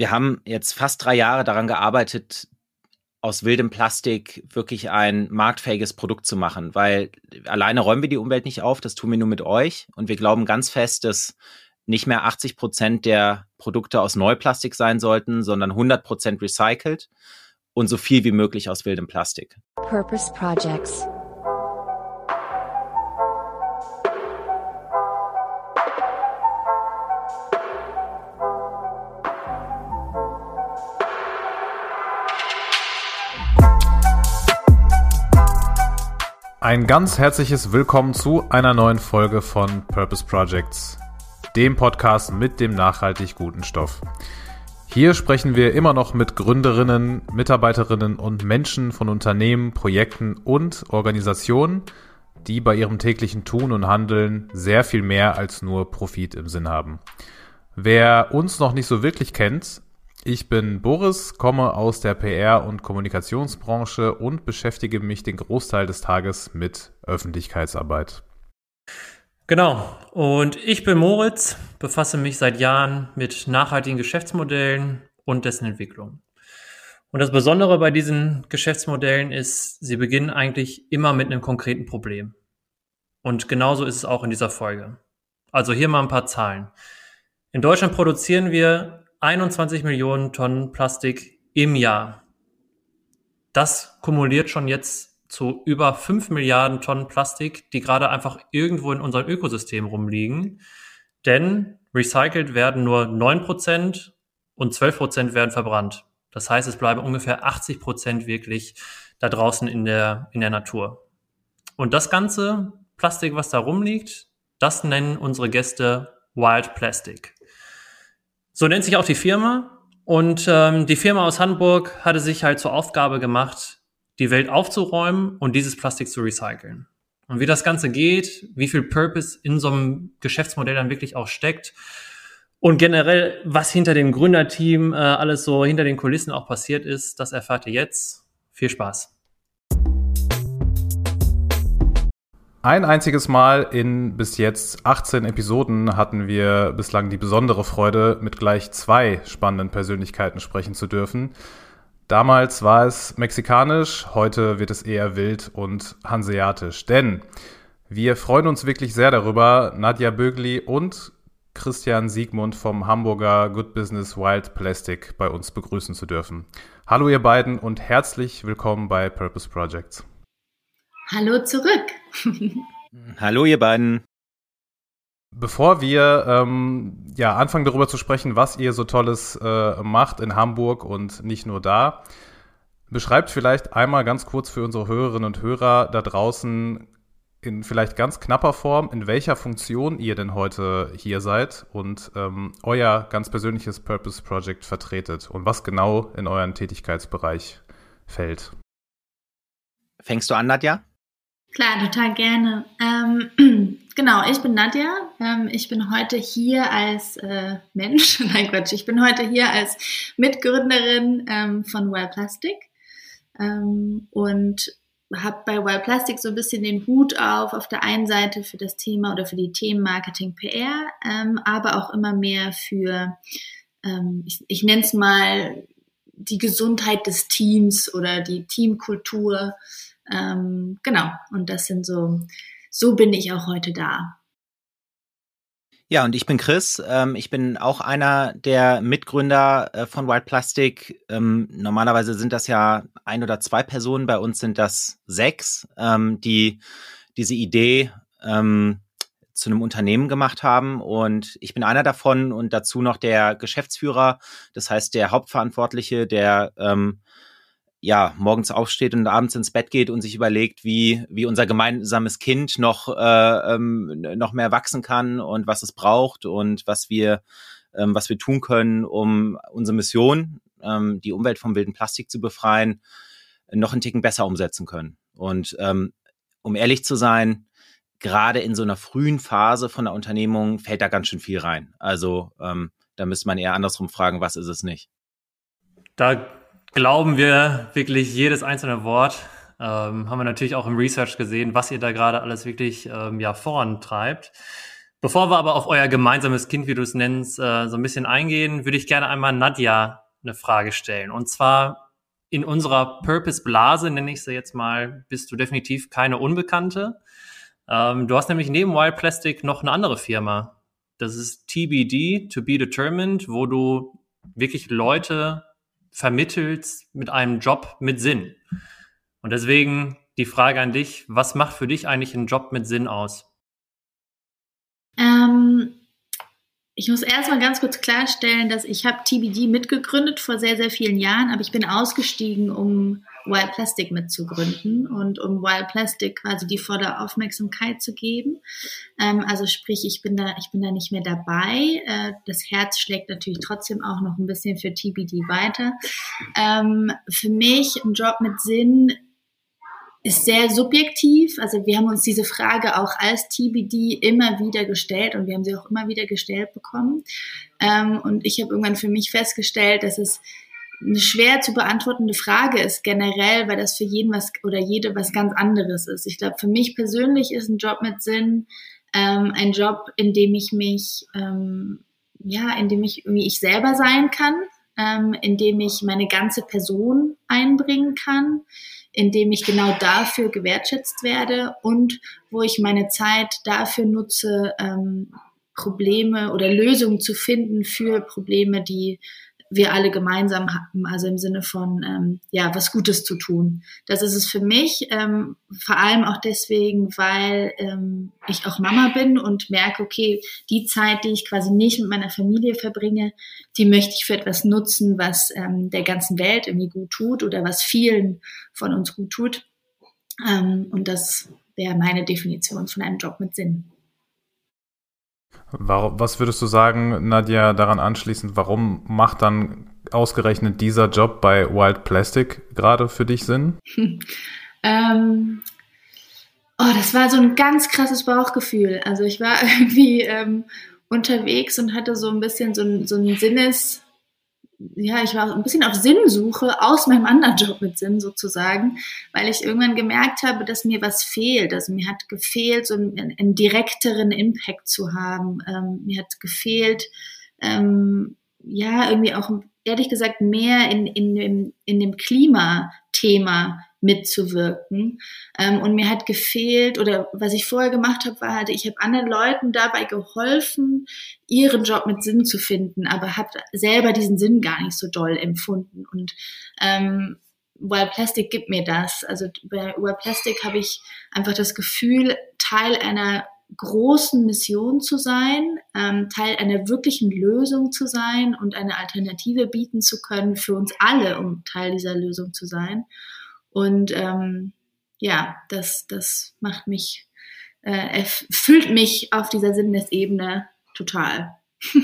wir haben jetzt fast drei Jahre daran gearbeitet, aus wildem Plastik wirklich ein marktfähiges Produkt zu machen, weil alleine räumen wir die Umwelt nicht auf, das tun wir nur mit euch und wir glauben ganz fest, dass nicht mehr 80 Prozent der Produkte aus Neuplastik sein sollten, sondern 100 Prozent recycelt und so viel wie möglich aus wildem Plastik. Purpose Projects Ein ganz herzliches Willkommen zu einer neuen Folge von Purpose Projects, dem Podcast mit dem nachhaltig guten Stoff. Hier sprechen wir immer noch mit Gründerinnen, Mitarbeiterinnen und Menschen von Unternehmen, Projekten und Organisationen, die bei ihrem täglichen Tun und Handeln sehr viel mehr als nur Profit im Sinn haben. Wer uns noch nicht so wirklich kennt, ich bin Boris, komme aus der PR- und Kommunikationsbranche und beschäftige mich den Großteil des Tages mit Öffentlichkeitsarbeit. Genau. Und ich bin Moritz, befasse mich seit Jahren mit nachhaltigen Geschäftsmodellen und dessen Entwicklung. Und das Besondere bei diesen Geschäftsmodellen ist, sie beginnen eigentlich immer mit einem konkreten Problem. Und genauso ist es auch in dieser Folge. Also hier mal ein paar Zahlen. In Deutschland produzieren wir 21 Millionen Tonnen Plastik im Jahr. Das kumuliert schon jetzt zu über 5 Milliarden Tonnen Plastik, die gerade einfach irgendwo in unserem Ökosystem rumliegen. Denn recycelt werden nur 9 Prozent und 12 Prozent werden verbrannt. Das heißt, es bleiben ungefähr 80 Prozent wirklich da draußen in der, in der Natur. Und das ganze Plastik, was da rumliegt, das nennen unsere Gäste Wild Plastic. So nennt sich auch die Firma. Und ähm, die Firma aus Hamburg hatte sich halt zur Aufgabe gemacht, die Welt aufzuräumen und dieses Plastik zu recyceln. Und wie das Ganze geht, wie viel Purpose in so einem Geschäftsmodell dann wirklich auch steckt und generell, was hinter dem Gründerteam äh, alles so hinter den Kulissen auch passiert ist, das erfahrt ihr jetzt. Viel Spaß. Ein einziges Mal in bis jetzt 18 Episoden hatten wir bislang die besondere Freude, mit gleich zwei spannenden Persönlichkeiten sprechen zu dürfen. Damals war es mexikanisch, heute wird es eher wild und hanseatisch. Denn wir freuen uns wirklich sehr darüber, Nadja Bögli und Christian Siegmund vom Hamburger Good Business Wild Plastic bei uns begrüßen zu dürfen. Hallo ihr beiden und herzlich willkommen bei Purpose Projects. Hallo zurück. Hallo ihr beiden. Bevor wir ähm, ja, anfangen darüber zu sprechen, was ihr so Tolles äh, macht in Hamburg und nicht nur da, beschreibt vielleicht einmal ganz kurz für unsere Hörerinnen und Hörer da draußen in vielleicht ganz knapper Form, in welcher Funktion ihr denn heute hier seid und ähm, euer ganz persönliches Purpose Project vertretet und was genau in euren Tätigkeitsbereich fällt. Fängst du an, Nadja? Klar, total gerne. Ähm, genau, ich bin Nadja. Ähm, ich bin heute hier als äh, Mensch, nein Quatsch, ich bin heute hier als Mitgründerin ähm, von Well Plastic ähm, und habe bei Well Plastic so ein bisschen den Hut auf, auf der einen Seite für das Thema oder für die Themen Marketing PR, ähm, aber auch immer mehr für, ähm, ich, ich nenne es mal, die Gesundheit des Teams oder die Teamkultur ähm, genau, und das sind so, so bin ich auch heute da. Ja, und ich bin Chris. Ähm, ich bin auch einer der Mitgründer äh, von Wild Plastic. Ähm, normalerweise sind das ja ein oder zwei Personen. Bei uns sind das sechs, ähm, die diese Idee ähm, zu einem Unternehmen gemacht haben. Und ich bin einer davon und dazu noch der Geschäftsführer. Das heißt, der Hauptverantwortliche, der ähm, ja, morgens aufsteht und abends ins Bett geht und sich überlegt, wie, wie unser gemeinsames Kind noch, äh, ähm, noch mehr wachsen kann und was es braucht und was wir, ähm, was wir tun können, um unsere Mission, ähm, die Umwelt vom wilden Plastik zu befreien, noch einen Ticken besser umsetzen können. Und ähm, um ehrlich zu sein, gerade in so einer frühen Phase von der Unternehmung fällt da ganz schön viel rein. Also ähm, da müsste man eher andersrum fragen, was ist es nicht? Da glauben wir wirklich jedes einzelne Wort. Ähm, haben wir natürlich auch im Research gesehen, was ihr da gerade alles wirklich ähm, ja, vorantreibt. Bevor wir aber auf euer gemeinsames Kind, wie du es nennst, äh, so ein bisschen eingehen, würde ich gerne einmal Nadja eine Frage stellen. Und zwar in unserer Purpose-Blase, nenne ich sie jetzt mal, bist du definitiv keine Unbekannte. Ähm, du hast nämlich neben Wild Plastic noch eine andere Firma. Das ist TBD, To Be Determined, wo du wirklich Leute vermittelst mit einem Job mit Sinn. Und deswegen die Frage an dich, was macht für dich eigentlich einen Job mit Sinn aus? Ähm, ich muss erstmal ganz kurz klarstellen, dass ich habe TBD mitgegründet vor sehr, sehr vielen Jahren, aber ich bin ausgestiegen, um Wild Plastic mitzugründen und um Wild Plastic quasi die volle Aufmerksamkeit zu geben. Ähm, also sprich, ich bin da, ich bin da nicht mehr dabei. Äh, das Herz schlägt natürlich trotzdem auch noch ein bisschen für TBD weiter. Ähm, für mich ein Job mit Sinn ist sehr subjektiv. Also wir haben uns diese Frage auch als TBD immer wieder gestellt und wir haben sie auch immer wieder gestellt bekommen. Ähm, und ich habe irgendwann für mich festgestellt, dass es eine schwer zu beantwortende Frage ist generell, weil das für jeden was oder jede was ganz anderes ist. Ich glaube, für mich persönlich ist ein Job mit Sinn ähm, ein Job, in dem ich mich ähm, ja, in dem ich irgendwie ich selber sein kann, ähm, in dem ich meine ganze Person einbringen kann, in dem ich genau dafür gewertschätzt werde und wo ich meine Zeit dafür nutze, ähm, Probleme oder Lösungen zu finden für Probleme, die wir alle gemeinsam haben, also im Sinne von ähm, ja was Gutes zu tun. Das ist es für mich, ähm, vor allem auch deswegen, weil ähm, ich auch Mama bin und merke, okay, die Zeit, die ich quasi nicht mit meiner Familie verbringe, die möchte ich für etwas nutzen, was ähm, der ganzen Welt irgendwie gut tut oder was vielen von uns gut tut. Ähm, und das wäre meine Definition von einem Job mit Sinn. Was würdest du sagen, Nadja, daran anschließend, warum macht dann ausgerechnet dieser Job bei Wild Plastic gerade für dich Sinn? ähm, oh, das war so ein ganz krasses Bauchgefühl. Also ich war irgendwie ähm, unterwegs und hatte so ein bisschen so ein, so ein Sinnes, ja, ich war ein bisschen auf Sinnsuche aus meinem anderen Job mit Sinn sozusagen, weil ich irgendwann gemerkt habe, dass mir was fehlt. Also mir hat gefehlt, so einen, einen direkteren Impact zu haben. Ähm, mir hat gefehlt, ähm, ja, irgendwie auch ehrlich gesagt mehr in, in, dem, in dem Klimathema mitzuwirken. Ähm, und mir hat gefehlt, oder was ich vorher gemacht habe, war halt, ich habe anderen Leuten dabei geholfen, ihren Job mit Sinn zu finden, aber habe selber diesen Sinn gar nicht so doll empfunden. Und ähm, Wild Plastic gibt mir das. Also bei Wild Plastic habe ich einfach das Gefühl, Teil einer großen Mission zu sein, ähm, Teil einer wirklichen Lösung zu sein und eine Alternative bieten zu können für uns alle, um Teil dieser Lösung zu sein. Und ähm, ja, das, das macht mich, äh, erfüllt mich auf dieser Sinnesebene total.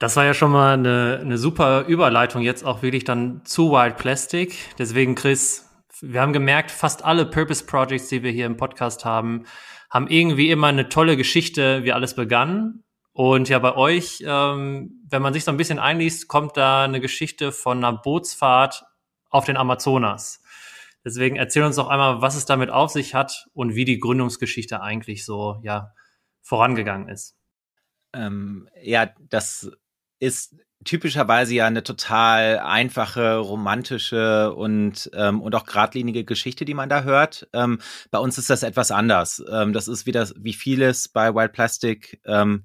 Das war ja schon mal eine, eine super Überleitung jetzt auch wirklich dann zu Wild Plastic. Deswegen, Chris, wir haben gemerkt, fast alle Purpose Projects, die wir hier im Podcast haben, haben irgendwie immer eine tolle Geschichte, wie alles begann. Und ja, bei euch, ähm, wenn man sich so ein bisschen einliest, kommt da eine Geschichte von einer Bootsfahrt auf den Amazonas. Deswegen erzähl uns doch einmal, was es damit auf sich hat und wie die Gründungsgeschichte eigentlich so ja vorangegangen ist. Ähm, ja, das ist typischerweise ja eine total einfache, romantische und, ähm, und auch geradlinige Geschichte, die man da hört. Ähm, bei uns ist das etwas anders. Ähm, das ist wieder wie vieles bei Wild Plastic ähm,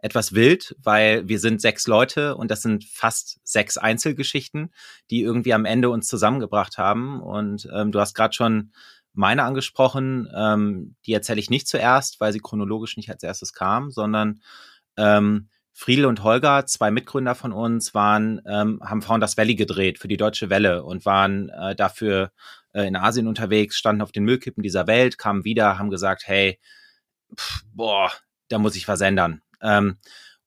etwas wild, weil wir sind sechs Leute und das sind fast sechs Einzelgeschichten, die irgendwie am Ende uns zusammengebracht haben. Und ähm, du hast gerade schon meine angesprochen. Ähm, die erzähle ich nicht zuerst, weil sie chronologisch nicht als erstes kam, sondern ähm, Friedel und Holger, zwei Mitgründer von uns, waren, ähm, haben Founders Valley gedreht für die Deutsche Welle und waren äh, dafür äh, in Asien unterwegs, standen auf den Müllkippen dieser Welt, kamen wieder, haben gesagt, hey, pff, boah, da muss ich was ändern. Ähm,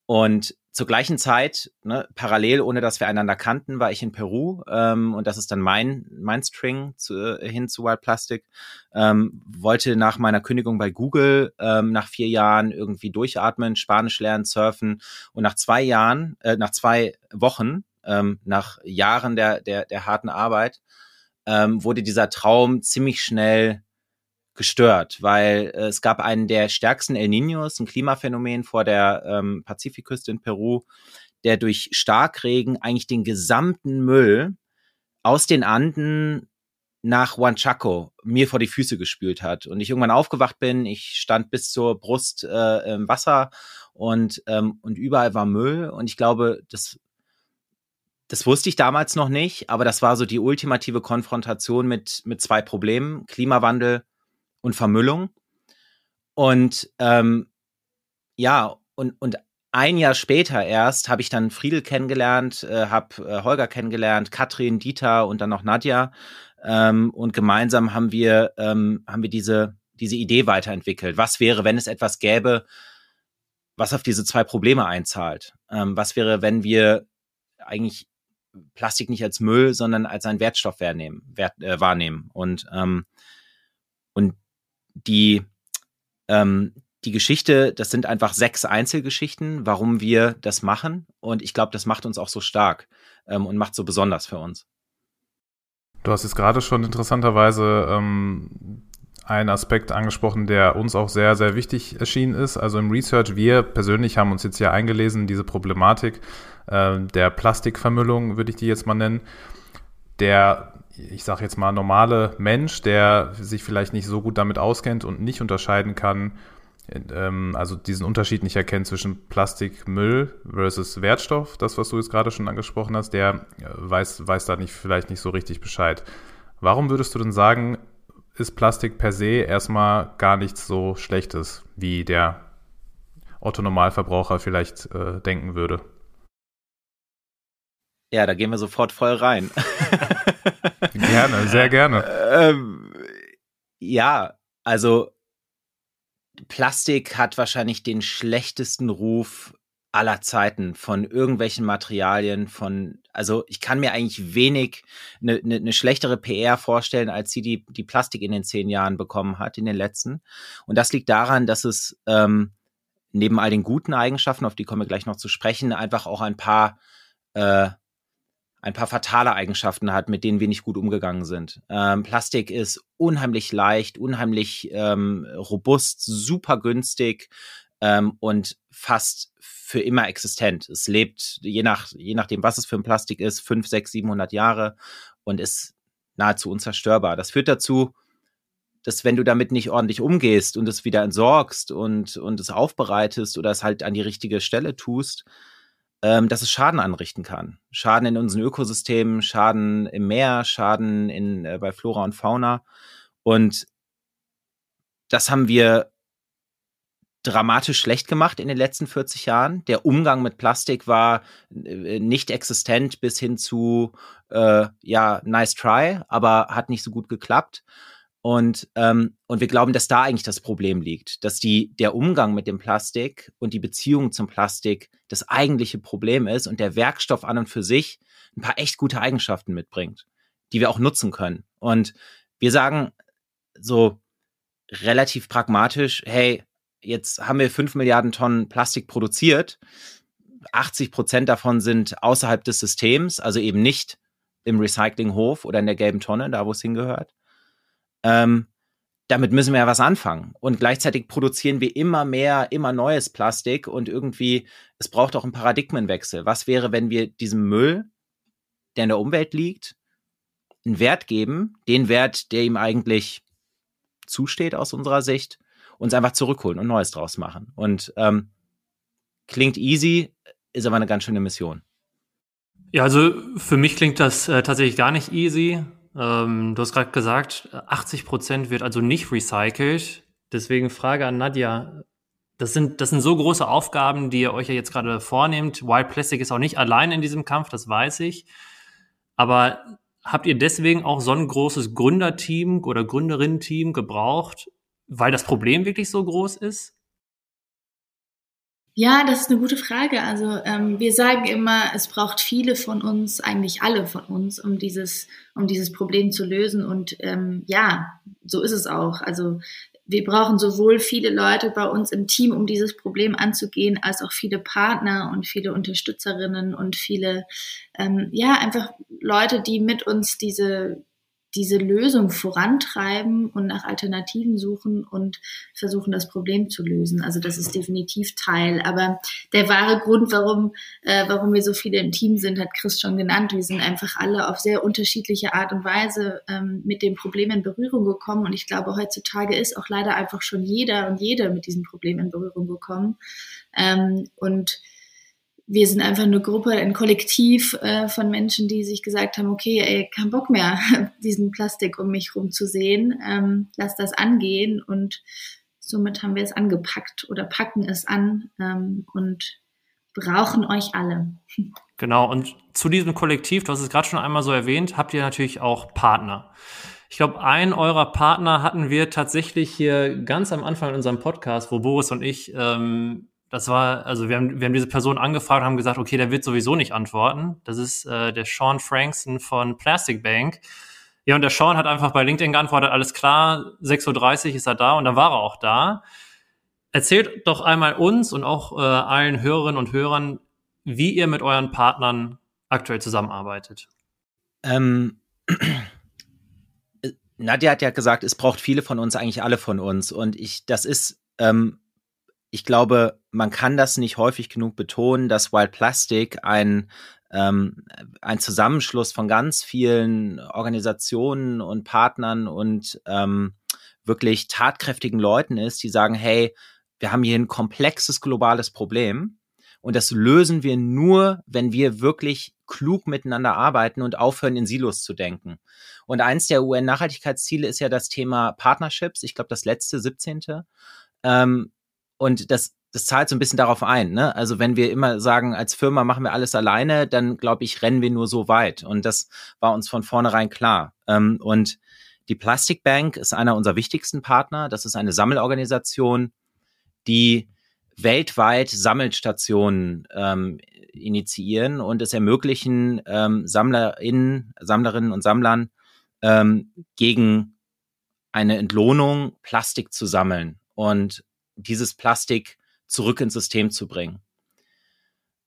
und zur gleichen Zeit, ne, parallel, ohne dass wir einander kannten, war ich in Peru ähm, und das ist dann mein, mein String zu, äh, hin zu Wild Plastic. Ähm, wollte nach meiner Kündigung bei Google ähm, nach vier Jahren irgendwie durchatmen, Spanisch lernen, surfen und nach zwei Jahren, äh, nach zwei Wochen, ähm, nach Jahren der, der, der harten Arbeit, ähm, wurde dieser Traum ziemlich schnell gestört, weil äh, es gab einen der stärksten El Niños, ein Klimaphänomen vor der ähm, Pazifikküste in Peru, der durch Starkregen eigentlich den gesamten Müll aus den Anden nach Huanchaco mir vor die Füße gespült hat. Und ich irgendwann aufgewacht bin, ich stand bis zur Brust äh, im Wasser und ähm, und überall war Müll. Und ich glaube, das das wusste ich damals noch nicht, aber das war so die ultimative Konfrontation mit mit zwei Problemen: Klimawandel und Vermüllung. Und ähm, ja und und ein Jahr später erst habe ich dann Friedel kennengelernt, äh, habe äh, Holger kennengelernt, Katrin, Dieter und dann noch Nadja. Ähm, und gemeinsam haben wir, ähm, haben wir diese, diese Idee weiterentwickelt. Was wäre, wenn es etwas gäbe, was auf diese zwei Probleme einzahlt? Ähm, was wäre, wenn wir eigentlich Plastik nicht als Müll, sondern als einen Wertstoff wahrnehmen, wert, äh, wahrnehmen? Und, ähm, und die, ähm, die Geschichte, das sind einfach sechs Einzelgeschichten, warum wir das machen. Und ich glaube, das macht uns auch so stark ähm, und macht so besonders für uns. Du hast jetzt gerade schon interessanterweise ähm, einen Aspekt angesprochen, der uns auch sehr, sehr wichtig erschienen ist. Also im Research, wir persönlich haben uns jetzt hier eingelesen, diese Problematik äh, der Plastikvermüllung, würde ich die jetzt mal nennen. Der ich sage jetzt mal, normale Mensch, der sich vielleicht nicht so gut damit auskennt und nicht unterscheiden kann, ähm, also diesen Unterschied nicht erkennt zwischen Plastikmüll versus Wertstoff, das, was du jetzt gerade schon angesprochen hast, der äh, weiß, weiß da nicht, vielleicht nicht so richtig Bescheid. Warum würdest du denn sagen, ist Plastik per se erstmal gar nichts so Schlechtes, wie der Otto-Normalverbraucher vielleicht äh, denken würde? Ja, da gehen wir sofort voll rein. gerne, sehr gerne. Ähm, ja, also Plastik hat wahrscheinlich den schlechtesten Ruf aller Zeiten von irgendwelchen Materialien, von, also ich kann mir eigentlich wenig eine ne, ne schlechtere PR vorstellen, als die, die, die Plastik in den zehn Jahren bekommen hat, in den letzten. Und das liegt daran, dass es ähm, neben all den guten Eigenschaften, auf die kommen wir gleich noch zu sprechen, einfach auch ein paar äh, ein paar fatale Eigenschaften hat, mit denen wir nicht gut umgegangen sind. Ähm, Plastik ist unheimlich leicht, unheimlich ähm, robust, super günstig ähm, und fast für immer existent. Es lebt, je, nach, je nachdem, was es für ein Plastik ist, fünf, sechs, 700 Jahre und ist nahezu unzerstörbar. Das führt dazu, dass wenn du damit nicht ordentlich umgehst und es wieder entsorgst und, und es aufbereitest oder es halt an die richtige Stelle tust, ähm, dass es Schaden anrichten kann. Schaden in unseren Ökosystemen, Schaden im Meer, Schaden in, äh, bei Flora und Fauna. Und das haben wir dramatisch schlecht gemacht in den letzten 40 Jahren. Der Umgang mit Plastik war äh, nicht existent bis hin zu, äh, ja, nice try, aber hat nicht so gut geklappt. Und, ähm, und wir glauben, dass da eigentlich das Problem liegt, dass die, der Umgang mit dem Plastik und die Beziehung zum Plastik das eigentliche Problem ist und der Werkstoff an und für sich ein paar echt gute Eigenschaften mitbringt, die wir auch nutzen können. Und wir sagen so relativ pragmatisch, hey, jetzt haben wir fünf Milliarden Tonnen Plastik produziert. 80 Prozent davon sind außerhalb des Systems, also eben nicht im Recyclinghof oder in der gelben Tonne, da wo es hingehört. Ähm, damit müssen wir ja was anfangen. Und gleichzeitig produzieren wir immer mehr, immer neues Plastik und irgendwie, es braucht auch einen Paradigmenwechsel. Was wäre, wenn wir diesem Müll, der in der Umwelt liegt, einen Wert geben, den Wert, der ihm eigentlich zusteht aus unserer Sicht, uns einfach zurückholen und Neues draus machen. Und ähm, klingt easy, ist aber eine ganz schöne Mission. Ja, also für mich klingt das äh, tatsächlich gar nicht easy. Ähm, du hast gerade gesagt, 80 Prozent wird also nicht recycelt. Deswegen Frage an Nadja. Das sind, das sind so große Aufgaben, die ihr euch ja jetzt gerade vornehmt. Wild Plastic ist auch nicht allein in diesem Kampf, das weiß ich. Aber habt ihr deswegen auch so ein großes Gründerteam oder Gründerinnen-Team gebraucht, weil das Problem wirklich so groß ist? Ja, das ist eine gute Frage. Also ähm, wir sagen immer, es braucht viele von uns, eigentlich alle von uns, um dieses, um dieses Problem zu lösen. Und ähm, ja, so ist es auch. Also wir brauchen sowohl viele Leute bei uns im Team, um dieses Problem anzugehen, als auch viele Partner und viele Unterstützerinnen und viele, ähm, ja, einfach Leute, die mit uns diese diese Lösung vorantreiben und nach Alternativen suchen und versuchen, das Problem zu lösen. Also das ist definitiv Teil. Aber der wahre Grund, warum, äh, warum wir so viele im Team sind, hat Chris schon genannt. Wir sind einfach alle auf sehr unterschiedliche Art und Weise ähm, mit dem Problem in Berührung gekommen. Und ich glaube, heutzutage ist auch leider einfach schon jeder und jede mit diesem Problem in Berührung gekommen. Ähm, und wir sind einfach eine Gruppe, ein Kollektiv äh, von Menschen, die sich gesagt haben, okay, ey, kein Bock mehr, diesen Plastik um mich rum zu sehen, ähm, lass das angehen und somit haben wir es angepackt oder packen es an ähm, und brauchen euch alle. Genau, und zu diesem Kollektiv, du hast es gerade schon einmal so erwähnt, habt ihr natürlich auch Partner. Ich glaube, einen eurer Partner hatten wir tatsächlich hier ganz am Anfang in unserem Podcast, wo Boris und ich ähm, das war, also wir haben, wir haben diese Person angefragt und haben gesagt, okay, der wird sowieso nicht antworten. Das ist äh, der Sean Frankson von Plastic Bank. Ja, und der Sean hat einfach bei LinkedIn geantwortet, alles klar, 6.30 Uhr ist er da und dann war er auch da. Erzählt doch einmal uns und auch äh, allen Hörerinnen und Hörern, wie ihr mit euren Partnern aktuell zusammenarbeitet. Ähm, Nadja hat ja gesagt, es braucht viele von uns, eigentlich alle von uns. Und ich, das ist ähm, ich glaube, man kann das nicht häufig genug betonen, dass Wild Plastic ein, ähm, ein Zusammenschluss von ganz vielen Organisationen und Partnern und ähm, wirklich tatkräftigen Leuten ist, die sagen, hey, wir haben hier ein komplexes globales Problem und das lösen wir nur, wenn wir wirklich klug miteinander arbeiten und aufhören, in Silos zu denken. Und eins der UN-Nachhaltigkeitsziele ist ja das Thema Partnerships. Ich glaube, das letzte, 17. Ähm, und das, das zahlt so ein bisschen darauf ein. Ne? Also wenn wir immer sagen, als Firma machen wir alles alleine, dann glaube ich, rennen wir nur so weit. Und das war uns von vornherein klar. Ähm, und die Plastic Bank ist einer unserer wichtigsten Partner. Das ist eine Sammelorganisation, die weltweit Sammelstationen ähm, initiieren und es ermöglichen, ähm, SammlerInnen, Sammlerinnen und Sammlern ähm, gegen eine Entlohnung Plastik zu sammeln. Und dieses Plastik zurück ins System zu bringen.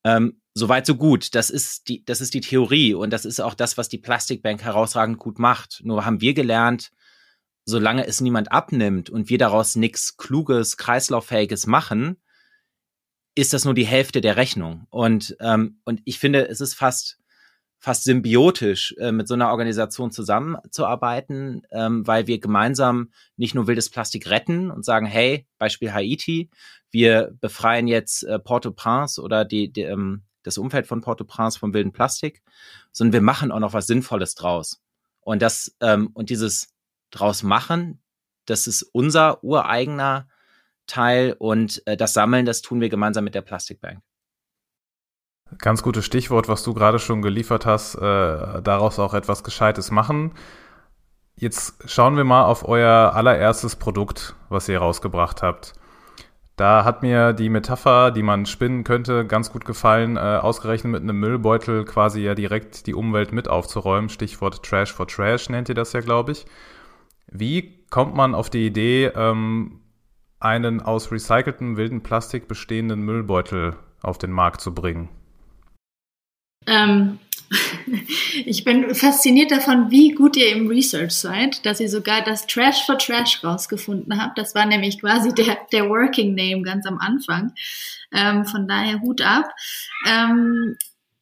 Ähm, Soweit so gut. Das ist die, das ist die Theorie und das ist auch das, was die Plastikbank herausragend gut macht. Nur haben wir gelernt, solange es niemand abnimmt und wir daraus nichts Kluges, Kreislauffähiges machen, ist das nur die Hälfte der Rechnung. Und, ähm, und ich finde, es ist fast fast symbiotisch äh, mit so einer Organisation zusammenzuarbeiten, ähm, weil wir gemeinsam nicht nur wildes Plastik retten und sagen, hey, Beispiel Haiti, wir befreien jetzt äh, Port-au-Prince oder die, die, ähm, das Umfeld von Port-au-Prince vom wilden Plastik, sondern wir machen auch noch was Sinnvolles draus. Und das ähm, und dieses draus machen, das ist unser ureigener Teil und äh, das Sammeln, das tun wir gemeinsam mit der Plastikbank. Ganz gutes Stichwort, was du gerade schon geliefert hast, äh, daraus auch etwas Gescheites machen. Jetzt schauen wir mal auf euer allererstes Produkt, was ihr rausgebracht habt. Da hat mir die Metapher, die man spinnen könnte, ganz gut gefallen, äh, ausgerechnet mit einem Müllbeutel quasi ja direkt die Umwelt mit aufzuräumen. Stichwort Trash for Trash nennt ihr das ja, glaube ich. Wie kommt man auf die Idee, ähm, einen aus recyceltem wilden Plastik bestehenden Müllbeutel auf den Markt zu bringen? Ähm, ich bin fasziniert davon, wie gut ihr im Research seid, dass ihr sogar das Trash for Trash rausgefunden habt. Das war nämlich quasi der, der Working Name ganz am Anfang. Ähm, von daher Hut ab. Ähm,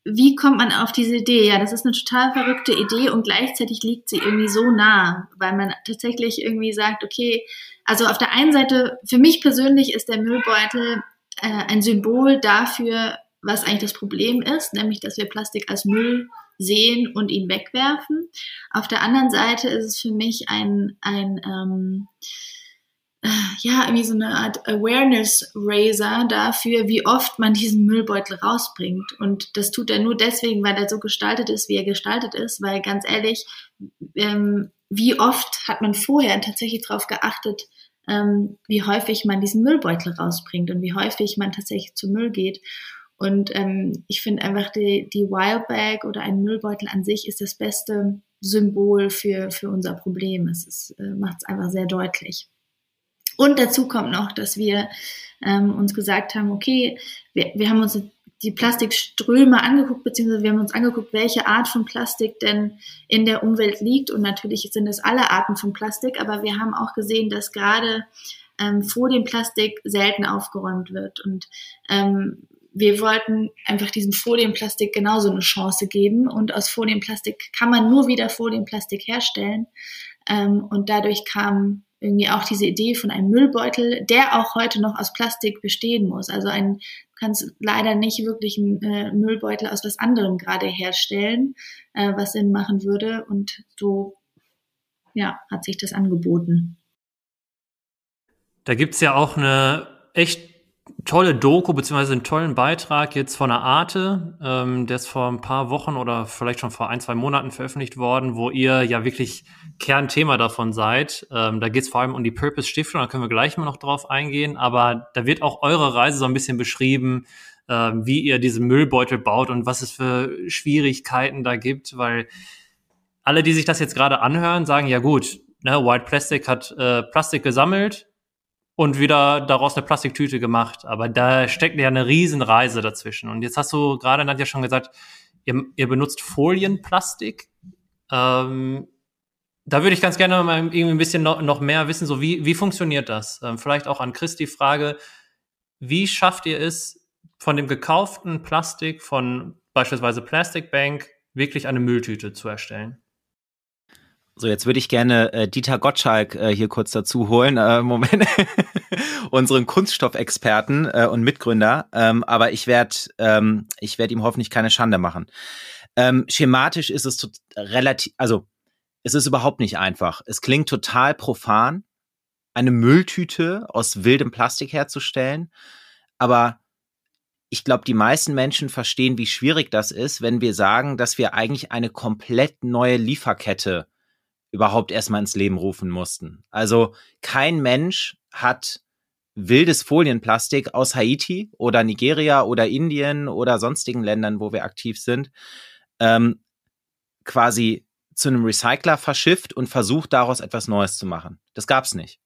wie kommt man auf diese Idee? Ja, das ist eine total verrückte Idee und gleichzeitig liegt sie irgendwie so nah, weil man tatsächlich irgendwie sagt, okay, also auf der einen Seite, für mich persönlich ist der Müllbeutel äh, ein Symbol dafür, was eigentlich das Problem ist, nämlich dass wir Plastik als Müll sehen und ihn wegwerfen. Auf der anderen Seite ist es für mich ein, ein ähm, äh, ja, irgendwie so eine Art Awareness-Raiser dafür, wie oft man diesen Müllbeutel rausbringt. Und das tut er nur deswegen, weil er so gestaltet ist, wie er gestaltet ist, weil ganz ehrlich, ähm, wie oft hat man vorher tatsächlich darauf geachtet, ähm, wie häufig man diesen Müllbeutel rausbringt und wie häufig man tatsächlich zu Müll geht. Und ähm, ich finde einfach die, die Wildbag oder ein Müllbeutel an sich ist das beste Symbol für, für unser Problem. Es äh, macht es einfach sehr deutlich. Und dazu kommt noch, dass wir ähm, uns gesagt haben, okay, wir, wir haben uns die Plastikströme angeguckt, beziehungsweise wir haben uns angeguckt, welche Art von Plastik denn in der Umwelt liegt. Und natürlich sind es alle Arten von Plastik, aber wir haben auch gesehen, dass gerade ähm, Folienplastik selten aufgeräumt wird. Und ähm, wir wollten einfach diesem Folienplastik genauso eine Chance geben. Und aus Folienplastik kann man nur wieder Folienplastik herstellen. Ähm, und dadurch kam irgendwie auch diese Idee von einem Müllbeutel, der auch heute noch aus Plastik bestehen muss. Also ein, du kannst leider nicht wirklich einen äh, Müllbeutel aus was anderem gerade herstellen, äh, was Sinn machen würde. Und so, ja, hat sich das angeboten. Da gibt's ja auch eine echt tolle Doku beziehungsweise einen tollen Beitrag jetzt von der Arte, ähm, der ist vor ein paar Wochen oder vielleicht schon vor ein, zwei Monaten veröffentlicht worden, wo ihr ja wirklich Kernthema davon seid. Ähm, da geht es vor allem um die Purpose Stiftung, da können wir gleich mal noch drauf eingehen, aber da wird auch eure Reise so ein bisschen beschrieben, ähm, wie ihr diese Müllbeutel baut und was es für Schwierigkeiten da gibt, weil alle, die sich das jetzt gerade anhören, sagen, ja gut, ne, White Plastic hat äh, Plastik gesammelt, und wieder daraus eine Plastiktüte gemacht. Aber da steckt ja eine Riesenreise dazwischen. Und jetzt hast du gerade Nadja schon gesagt, ihr, ihr benutzt Folienplastik. Ähm, da würde ich ganz gerne mal irgendwie ein bisschen noch, noch mehr wissen, so wie, wie funktioniert das? Ähm, vielleicht auch an Chris die Frage, wie schafft ihr es, von dem gekauften Plastik von beispielsweise Plastic Bank wirklich eine Mülltüte zu erstellen? So, jetzt würde ich gerne äh, Dieter Gottschalk äh, hier kurz dazu holen. Äh, Moment. Unseren Kunststoffexperten äh, und Mitgründer. Ähm, aber ich werde ähm, ich werd ihm hoffentlich keine Schande machen. Ähm, schematisch ist es relativ, also es ist überhaupt nicht einfach. Es klingt total profan, eine Mülltüte aus wildem Plastik herzustellen. Aber ich glaube, die meisten Menschen verstehen, wie schwierig das ist, wenn wir sagen, dass wir eigentlich eine komplett neue Lieferkette überhaupt erstmal ins Leben rufen mussten. Also kein Mensch hat wildes Folienplastik aus Haiti oder Nigeria oder Indien oder sonstigen Ländern, wo wir aktiv sind, ähm, quasi zu einem Recycler verschifft und versucht daraus etwas Neues zu machen. Das gab's nicht.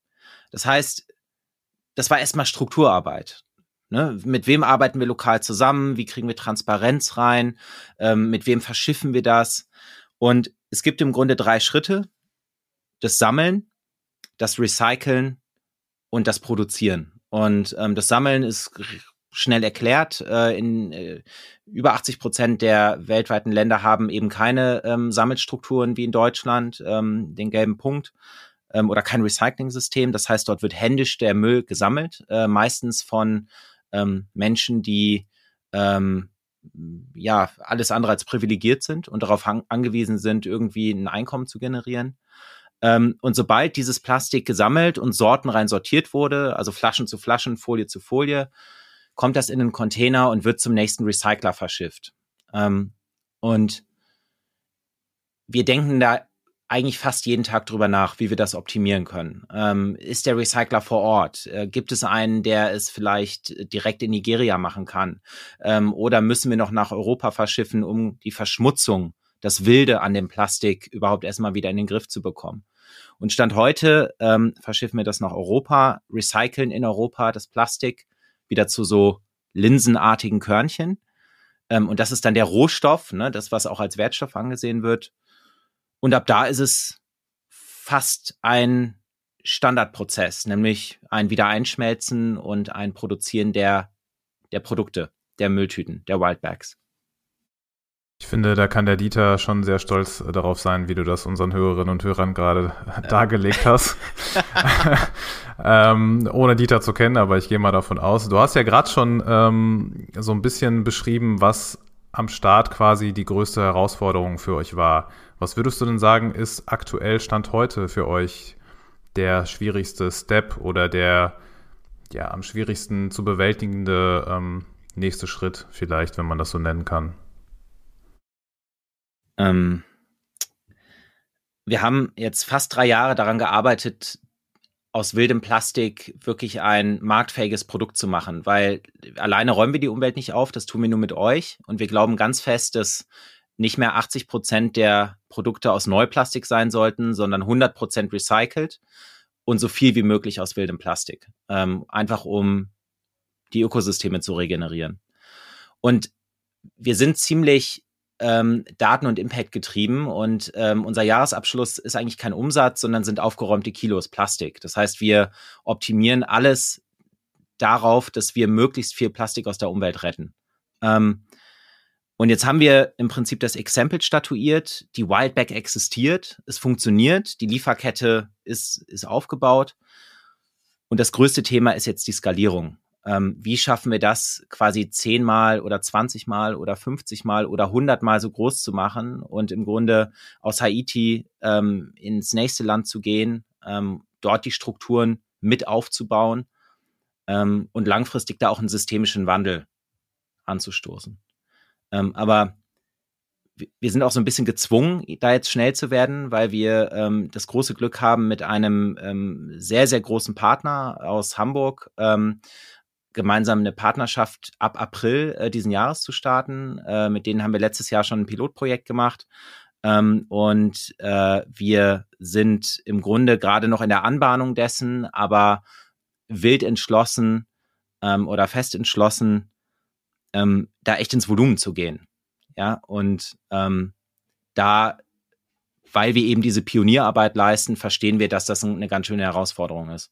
Das heißt, das war erstmal Strukturarbeit. Ne? Mit wem arbeiten wir lokal zusammen? Wie kriegen wir Transparenz rein? Ähm, mit wem verschiffen wir das? Und es gibt im Grunde drei Schritte, das Sammeln, das Recyceln und das Produzieren. Und ähm, das Sammeln ist schnell erklärt. Äh, in äh, über 80 Prozent der weltweiten Länder haben eben keine ähm, Sammelstrukturen wie in Deutschland, ähm, den gelben Punkt ähm, oder kein Recycling-System. Das heißt, dort wird händisch der Müll gesammelt, äh, meistens von ähm, Menschen, die ähm, ja alles andere als privilegiert sind und darauf angewiesen sind, irgendwie ein Einkommen zu generieren. Ähm, und sobald dieses Plastik gesammelt und sortenrein sortiert wurde, also Flaschen zu Flaschen, Folie zu Folie, kommt das in einen Container und wird zum nächsten Recycler verschifft. Ähm, und wir denken da eigentlich fast jeden Tag drüber nach, wie wir das optimieren können. Ähm, ist der Recycler vor Ort? Äh, gibt es einen, der es vielleicht direkt in Nigeria machen kann? Ähm, oder müssen wir noch nach Europa verschiffen, um die Verschmutzung das Wilde an dem Plastik überhaupt erstmal wieder in den Griff zu bekommen. Und Stand heute ähm, verschiffen wir das nach Europa, recyceln in Europa das Plastik wieder zu so linsenartigen Körnchen. Ähm, und das ist dann der Rohstoff, ne, das, was auch als Wertstoff angesehen wird. Und ab da ist es fast ein Standardprozess, nämlich ein Wiedereinschmelzen und ein Produzieren der, der Produkte, der Mülltüten, der Wildbags. Ich finde, da kann der Dieter schon sehr stolz darauf sein, wie du das unseren Hörerinnen und Hörern gerade ja. dargelegt hast. ähm, ohne Dieter zu kennen, aber ich gehe mal davon aus. Du hast ja gerade schon ähm, so ein bisschen beschrieben, was am Start quasi die größte Herausforderung für euch war. Was würdest du denn sagen, ist aktuell Stand heute für euch der schwierigste Step oder der ja am schwierigsten zu bewältigende ähm, nächste Schritt vielleicht, wenn man das so nennen kann? Ähm, wir haben jetzt fast drei Jahre daran gearbeitet, aus wildem Plastik wirklich ein marktfähiges Produkt zu machen, weil alleine räumen wir die Umwelt nicht auf, das tun wir nur mit euch und wir glauben ganz fest, dass nicht mehr 80 Prozent der Produkte aus Neuplastik sein sollten, sondern 100 Prozent recycelt und so viel wie möglich aus wildem Plastik, ähm, einfach um die Ökosysteme zu regenerieren. Und wir sind ziemlich ähm, Daten- und Impact getrieben und ähm, unser Jahresabschluss ist eigentlich kein Umsatz, sondern sind aufgeräumte Kilos Plastik. Das heißt, wir optimieren alles darauf, dass wir möglichst viel Plastik aus der Umwelt retten. Ähm, und jetzt haben wir im Prinzip das Exempel statuiert. Die Wildback existiert, es funktioniert, die Lieferkette ist, ist aufgebaut. Und das größte Thema ist jetzt die Skalierung. Ähm, wie schaffen wir das quasi zehnmal oder zwanzigmal oder fünfzigmal oder hundertmal so groß zu machen und im Grunde aus Haiti ähm, ins nächste Land zu gehen, ähm, dort die Strukturen mit aufzubauen ähm, und langfristig da auch einen systemischen Wandel anzustoßen. Ähm, aber wir sind auch so ein bisschen gezwungen, da jetzt schnell zu werden, weil wir ähm, das große Glück haben, mit einem ähm, sehr, sehr großen Partner aus Hamburg ähm, gemeinsam eine Partnerschaft ab April äh, diesen Jahres zu starten. Äh, mit denen haben wir letztes Jahr schon ein Pilotprojekt gemacht. Ähm, und äh, wir sind im Grunde gerade noch in der Anbahnung dessen, aber wild entschlossen ähm, oder fest entschlossen, ähm, da echt ins Volumen zu gehen. Ja, und ähm, da, weil wir eben diese Pionierarbeit leisten, verstehen wir, dass das eine ganz schöne Herausforderung ist.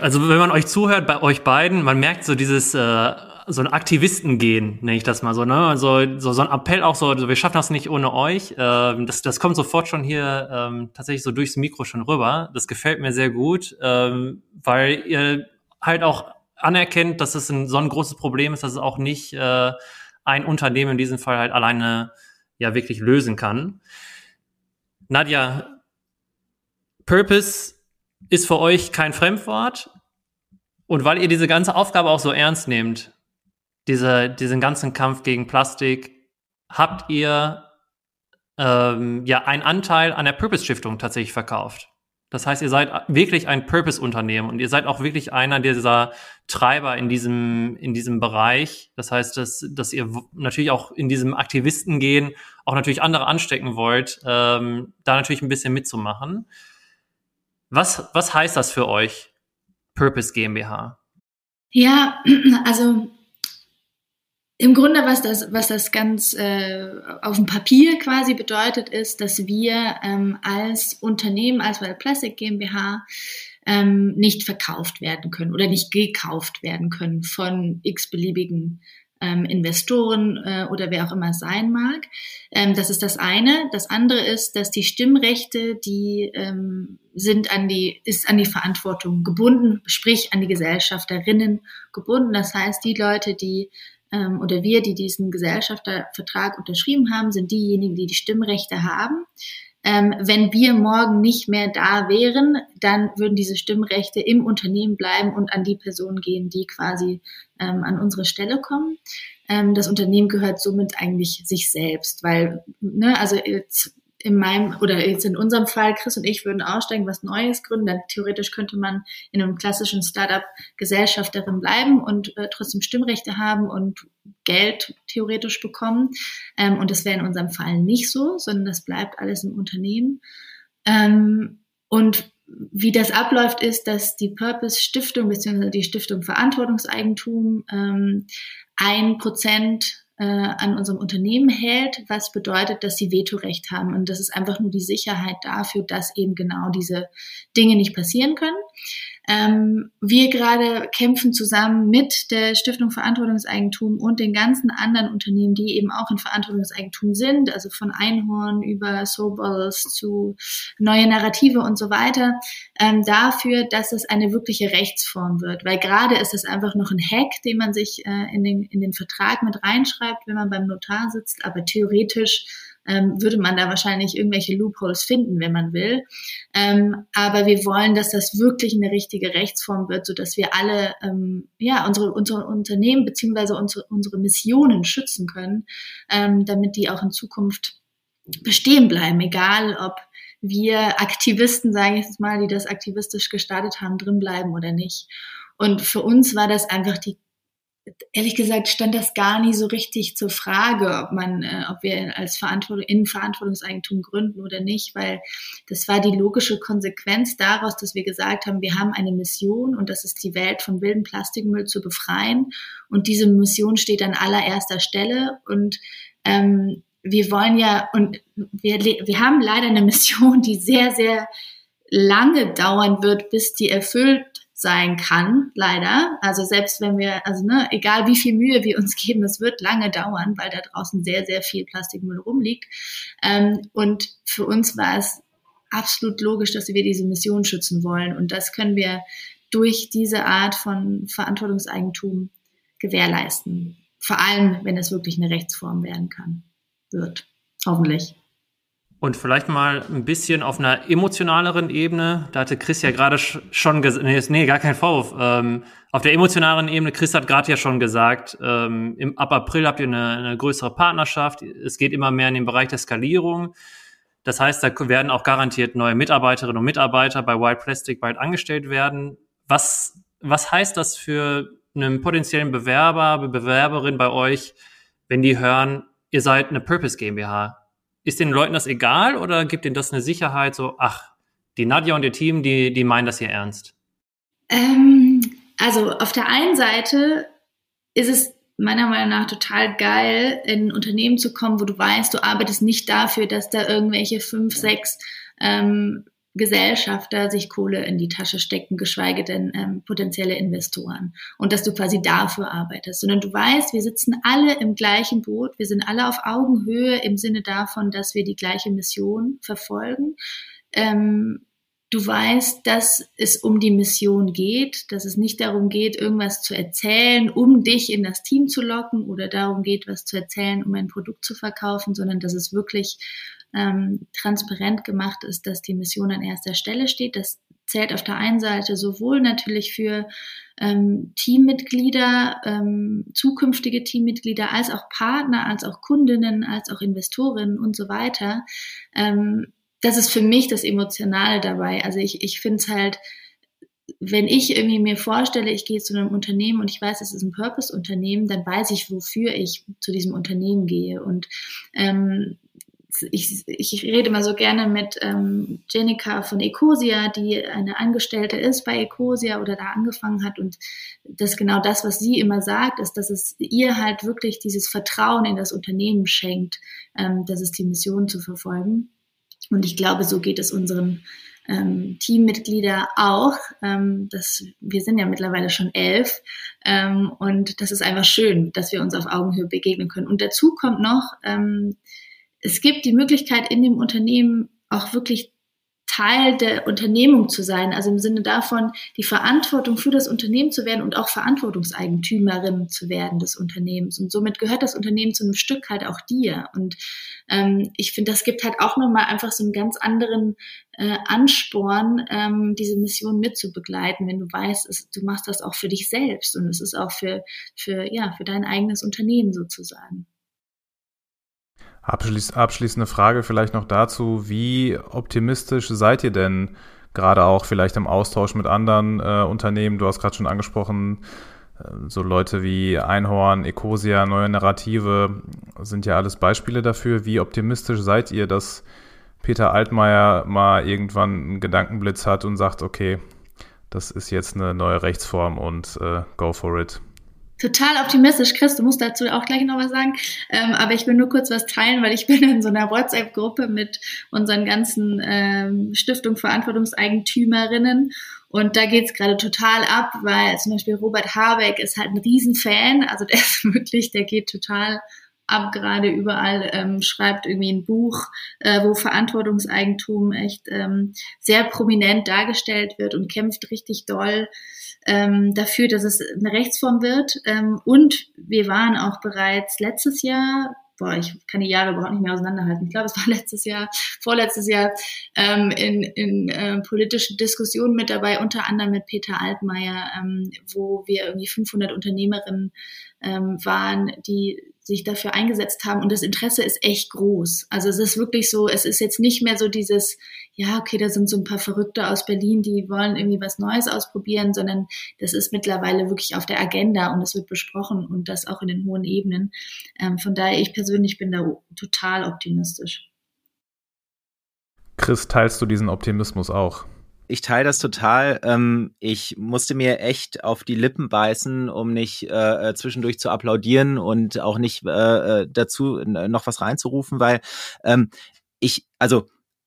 Also wenn man euch zuhört, bei euch beiden, man merkt so dieses äh, so ein Aktivistengehen, nenne ich das mal so, ne? Also so, so ein Appell auch so, so wir schaffen das nicht ohne euch. Ähm, das, das kommt sofort schon hier ähm, tatsächlich so durchs Mikro schon rüber. Das gefällt mir sehr gut, ähm, weil ihr halt auch anerkennt, dass es ein, so ein großes Problem ist, dass es auch nicht äh, ein Unternehmen in diesem Fall halt alleine ja wirklich lösen kann. Nadja, Purpose ist für euch kein Fremdwort. Und weil ihr diese ganze Aufgabe auch so ernst nehmt, diese, diesen ganzen Kampf gegen Plastik, habt ihr ähm, ja einen Anteil an der Purpose-Stiftung tatsächlich verkauft. Das heißt, ihr seid wirklich ein Purpose-Unternehmen und ihr seid auch wirklich einer dieser Treiber in diesem, in diesem Bereich. Das heißt, dass, dass ihr natürlich auch in diesem Aktivisten gehen, auch natürlich andere anstecken wollt, ähm, da natürlich ein bisschen mitzumachen. Was, was heißt das für euch, Purpose GmbH? Ja, also im Grunde, was das, was das ganz äh, auf dem Papier quasi bedeutet, ist, dass wir ähm, als Unternehmen, als Wild Plastic GmbH, ähm, nicht verkauft werden können oder nicht gekauft werden können von x-beliebigen ähm, Investoren äh, oder wer auch immer sein mag. Ähm, das ist das eine. Das andere ist, dass die Stimmrechte, die ähm, sind an die, ist an die Verantwortung gebunden, sprich an die Gesellschafterinnen gebunden. Das heißt, die Leute, die ähm, oder wir, die diesen Gesellschaftervertrag unterschrieben haben, sind diejenigen, die die Stimmrechte haben. Ähm, wenn wir morgen nicht mehr da wären, dann würden diese Stimmrechte im Unternehmen bleiben und an die Personen gehen, die quasi ähm, an unsere Stelle kommen. Ähm, das Unternehmen gehört somit eigentlich sich selbst, weil, ne, also jetzt in meinem oder jetzt in unserem Fall, Chris und ich würden aussteigen, was Neues gründen, dann theoretisch könnte man in einem klassischen Startup Gesellschafterin bleiben und äh, trotzdem Stimmrechte haben und Geld theoretisch bekommen. Ähm, und das wäre in unserem Fall nicht so, sondern das bleibt alles im Unternehmen. Ähm, und wie das abläuft, ist, dass die Purpose Stiftung bzw. die Stiftung Verantwortungseigentum ähm, ein Prozent äh, an unserem Unternehmen hält, was bedeutet, dass sie Vetorecht haben. Und das ist einfach nur die Sicherheit dafür, dass eben genau diese Dinge nicht passieren können. Ähm, wir gerade kämpfen zusammen mit der Stiftung Verantwortungseigentum und den ganzen anderen Unternehmen, die eben auch in Verantwortungseigentum sind, also von Einhorn über Soulballs zu neue Narrative und so weiter, ähm, dafür, dass es eine wirkliche Rechtsform wird. Weil gerade ist es einfach noch ein Hack, den man sich äh, in, den, in den Vertrag mit reinschreibt, wenn man beim Notar sitzt, aber theoretisch ähm, würde man da wahrscheinlich irgendwelche Loopholes finden, wenn man will. Ähm, aber wir wollen, dass das wirklich eine richtige Rechtsform wird, so dass wir alle ähm, ja unsere, unsere Unternehmen beziehungsweise unsere, unsere Missionen schützen können, ähm, damit die auch in Zukunft bestehen bleiben, egal ob wir Aktivisten, sage ich jetzt mal, die das aktivistisch gestartet haben, drin bleiben oder nicht. Und für uns war das einfach die ehrlich gesagt stand das gar nie so richtig zur Frage, ob man, äh, ob wir als Verantwortung, in Verantwortungseigentum gründen oder nicht, weil das war die logische Konsequenz daraus, dass wir gesagt haben, wir haben eine Mission und das ist die Welt von wilden Plastikmüll zu befreien. Und diese Mission steht an allererster Stelle. Und ähm, wir wollen ja und wir, wir haben leider eine Mission, die sehr, sehr lange dauern wird, bis die erfüllt sein kann, leider. Also selbst wenn wir, also ne, egal wie viel Mühe wir uns geben, es wird lange dauern, weil da draußen sehr, sehr viel Plastikmüll rumliegt. Ähm, und für uns war es absolut logisch, dass wir diese Mission schützen wollen. Und das können wir durch diese Art von Verantwortungseigentum gewährleisten. Vor allem, wenn es wirklich eine Rechtsform werden kann, wird. Hoffentlich. Und vielleicht mal ein bisschen auf einer emotionaleren Ebene. Da hatte Chris ja gerade schon gesagt, nee, nee, gar kein Vorwurf. Ähm, auf der emotionalen Ebene, Chris hat gerade ja schon gesagt, ähm, im, ab April habt ihr eine, eine größere Partnerschaft. Es geht immer mehr in den Bereich der Skalierung. Das heißt, da werden auch garantiert neue Mitarbeiterinnen und Mitarbeiter bei Wild Plastic bald angestellt werden. Was, was heißt das für einen potenziellen Bewerber, Bewerberin bei euch, wenn die hören, ihr seid eine Purpose GmbH? Ist den Leuten das egal oder gibt ihnen das eine Sicherheit, so, ach, die Nadja und ihr Team, die, die meinen das hier ernst? Ähm, also auf der einen Seite ist es meiner Meinung nach total geil, in ein Unternehmen zu kommen, wo du weißt, du arbeitest nicht dafür, dass da irgendwelche fünf, sechs ähm, Gesellschafter sich Kohle in die Tasche stecken, geschweige denn ähm, potenzielle Investoren. Und dass du quasi dafür arbeitest, sondern du weißt, wir sitzen alle im gleichen Boot, wir sind alle auf Augenhöhe im Sinne davon, dass wir die gleiche Mission verfolgen. Ähm, du weißt, dass es um die Mission geht, dass es nicht darum geht, irgendwas zu erzählen, um dich in das Team zu locken oder darum geht, was zu erzählen, um ein Produkt zu verkaufen, sondern dass es wirklich ähm, transparent gemacht ist, dass die Mission an erster Stelle steht. Das zählt auf der einen Seite sowohl natürlich für ähm, Teammitglieder, ähm, zukünftige Teammitglieder, als auch Partner, als auch Kundinnen, als auch Investorinnen und so weiter. Ähm, das ist für mich das Emotionale dabei. Also ich, ich finde es halt, wenn ich irgendwie mir vorstelle, ich gehe zu einem Unternehmen und ich weiß, es ist ein Purpose-Unternehmen, dann weiß ich, wofür ich zu diesem Unternehmen gehe. Und ähm, ich, ich rede mal so gerne mit ähm, Jenica von Ecosia, die eine Angestellte ist bei Ecosia oder da angefangen hat. Und das genau das, was sie immer sagt, ist, dass es ihr halt wirklich dieses Vertrauen in das Unternehmen schenkt, ähm, das ist die Mission zu verfolgen. Und ich glaube, so geht es unseren ähm, Teammitglieder auch. Ähm, das, wir sind ja mittlerweile schon elf ähm, und das ist einfach schön, dass wir uns auf Augenhöhe begegnen können. Und dazu kommt noch, ähm, es gibt die Möglichkeit in dem Unternehmen auch wirklich Teil der Unternehmung zu sein, also im Sinne davon, die Verantwortung für das Unternehmen zu werden und auch Verantwortungseigentümerin zu werden des Unternehmens. Und somit gehört das Unternehmen zu einem Stück halt auch dir. Und ähm, ich finde, das gibt halt auch nochmal einfach so einen ganz anderen äh, Ansporn, ähm, diese Mission mitzubegleiten, wenn du weißt, es, du machst das auch für dich selbst und es ist auch für, für, ja, für dein eigenes Unternehmen sozusagen. Abschließ, abschließende Frage vielleicht noch dazu, wie optimistisch seid ihr denn gerade auch vielleicht im Austausch mit anderen äh, Unternehmen? Du hast gerade schon angesprochen, äh, so Leute wie Einhorn, Ecosia, Neue Narrative sind ja alles Beispiele dafür. Wie optimistisch seid ihr, dass Peter Altmaier mal irgendwann einen Gedankenblitz hat und sagt, okay, das ist jetzt eine neue Rechtsform und äh, go for it? Total optimistisch. Chris, du musst dazu auch gleich noch was sagen. Ähm, aber ich will nur kurz was teilen, weil ich bin in so einer WhatsApp-Gruppe mit unseren ganzen ähm, Stiftung Verantwortungseigentümerinnen. Und da geht's gerade total ab, weil zum Beispiel Robert Habeck ist halt ein Riesenfan. Also der ist wirklich, der geht total ab gerade überall, ähm, schreibt irgendwie ein Buch, äh, wo Verantwortungseigentum echt ähm, sehr prominent dargestellt wird und kämpft richtig doll ähm, dafür, dass es eine Rechtsform wird. Ähm, und wir waren auch bereits letztes Jahr, boah, ich kann die Jahre überhaupt nicht mehr auseinanderhalten. Ich glaube, es war letztes Jahr, vorletztes Jahr, ähm, in, in äh, politischen Diskussionen mit dabei, unter anderem mit Peter Altmaier, ähm, wo wir irgendwie 500 Unternehmerinnen ähm, waren, die sich dafür eingesetzt haben und das Interesse ist echt groß. Also es ist wirklich so, es ist jetzt nicht mehr so dieses, ja, okay, da sind so ein paar Verrückte aus Berlin, die wollen irgendwie was Neues ausprobieren, sondern das ist mittlerweile wirklich auf der Agenda und es wird besprochen und das auch in den hohen Ebenen. Ähm, von daher, ich persönlich bin da total optimistisch. Chris, teilst du diesen Optimismus auch? Ich teile das total. Ähm, ich musste mir echt auf die Lippen beißen, um nicht äh, äh zwischendurch zu applaudieren und auch nicht äh, äh dazu noch was reinzurufen, weil ähm, ich, also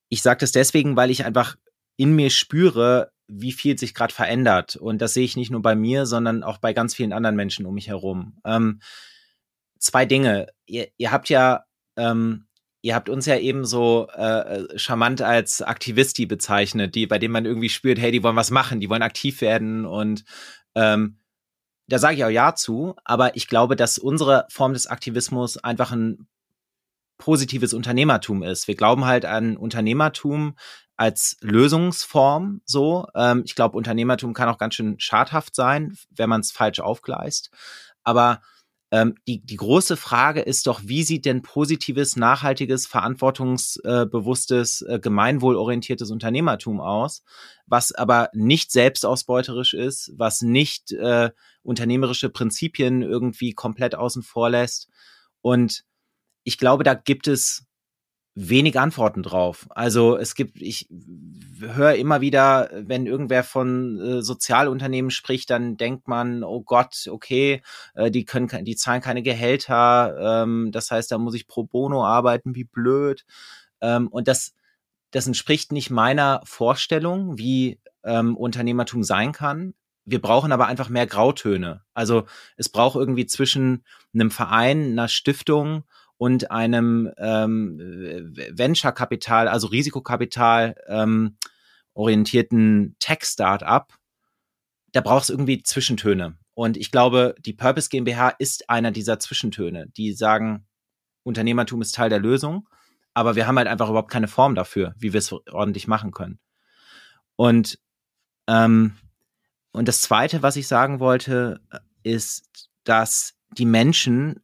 ich sage das deswegen, weil ich einfach in mir spüre, wie viel sich gerade verändert. Und das sehe ich nicht nur bei mir, sondern auch bei ganz vielen anderen Menschen um mich herum. Ähm, zwei Dinge. Ihr, ihr habt ja ähm, Ihr habt uns ja eben so äh, äh, charmant als Aktivisti bezeichnet, die, bei denen man irgendwie spürt, hey, die wollen was machen, die wollen aktiv werden und ähm, da sage ich auch ja zu, aber ich glaube, dass unsere Form des Aktivismus einfach ein positives Unternehmertum ist. Wir glauben halt an Unternehmertum als Lösungsform so. Ähm, ich glaube, Unternehmertum kann auch ganz schön schadhaft sein, wenn man es falsch aufgleist. Aber ähm, die, die große Frage ist doch, wie sieht denn positives, nachhaltiges, verantwortungsbewusstes, äh, gemeinwohlorientiertes Unternehmertum aus, was aber nicht selbstausbeuterisch ist, was nicht äh, unternehmerische Prinzipien irgendwie komplett außen vor lässt. Und ich glaube, da gibt es wenig Antworten drauf. Also es gibt, ich höre immer wieder, wenn irgendwer von äh, Sozialunternehmen spricht, dann denkt man, oh Gott, okay, äh, die können, die zahlen keine Gehälter, ähm, das heißt, da muss ich pro bono arbeiten, wie blöd. Ähm, und das, das entspricht nicht meiner Vorstellung, wie ähm, Unternehmertum sein kann. Wir brauchen aber einfach mehr Grautöne. Also es braucht irgendwie zwischen einem Verein, einer Stiftung und einem ähm, Venture-Kapital, also Risikokapital ähm, orientierten Tech-Startup, da brauchst du irgendwie Zwischentöne. Und ich glaube, die Purpose GmbH ist einer dieser Zwischentöne, die sagen, Unternehmertum ist Teil der Lösung, aber wir haben halt einfach überhaupt keine Form dafür, wie wir es ordentlich machen können. Und, ähm, und das Zweite, was ich sagen wollte, ist, dass die Menschen,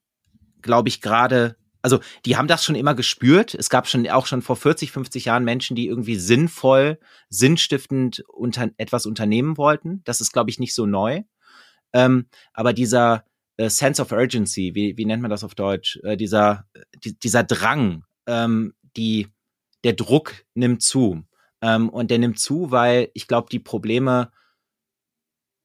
glaube ich, gerade also die haben das schon immer gespürt. Es gab schon auch schon vor 40, 50 Jahren Menschen, die irgendwie sinnvoll, sinnstiftend unter, etwas unternehmen wollten. Das ist, glaube ich, nicht so neu. Ähm, aber dieser äh, Sense of Urgency, wie, wie nennt man das auf Deutsch? Äh, dieser, die, dieser Drang, ähm, die, der Druck nimmt zu. Ähm, und der nimmt zu, weil ich glaube, die Probleme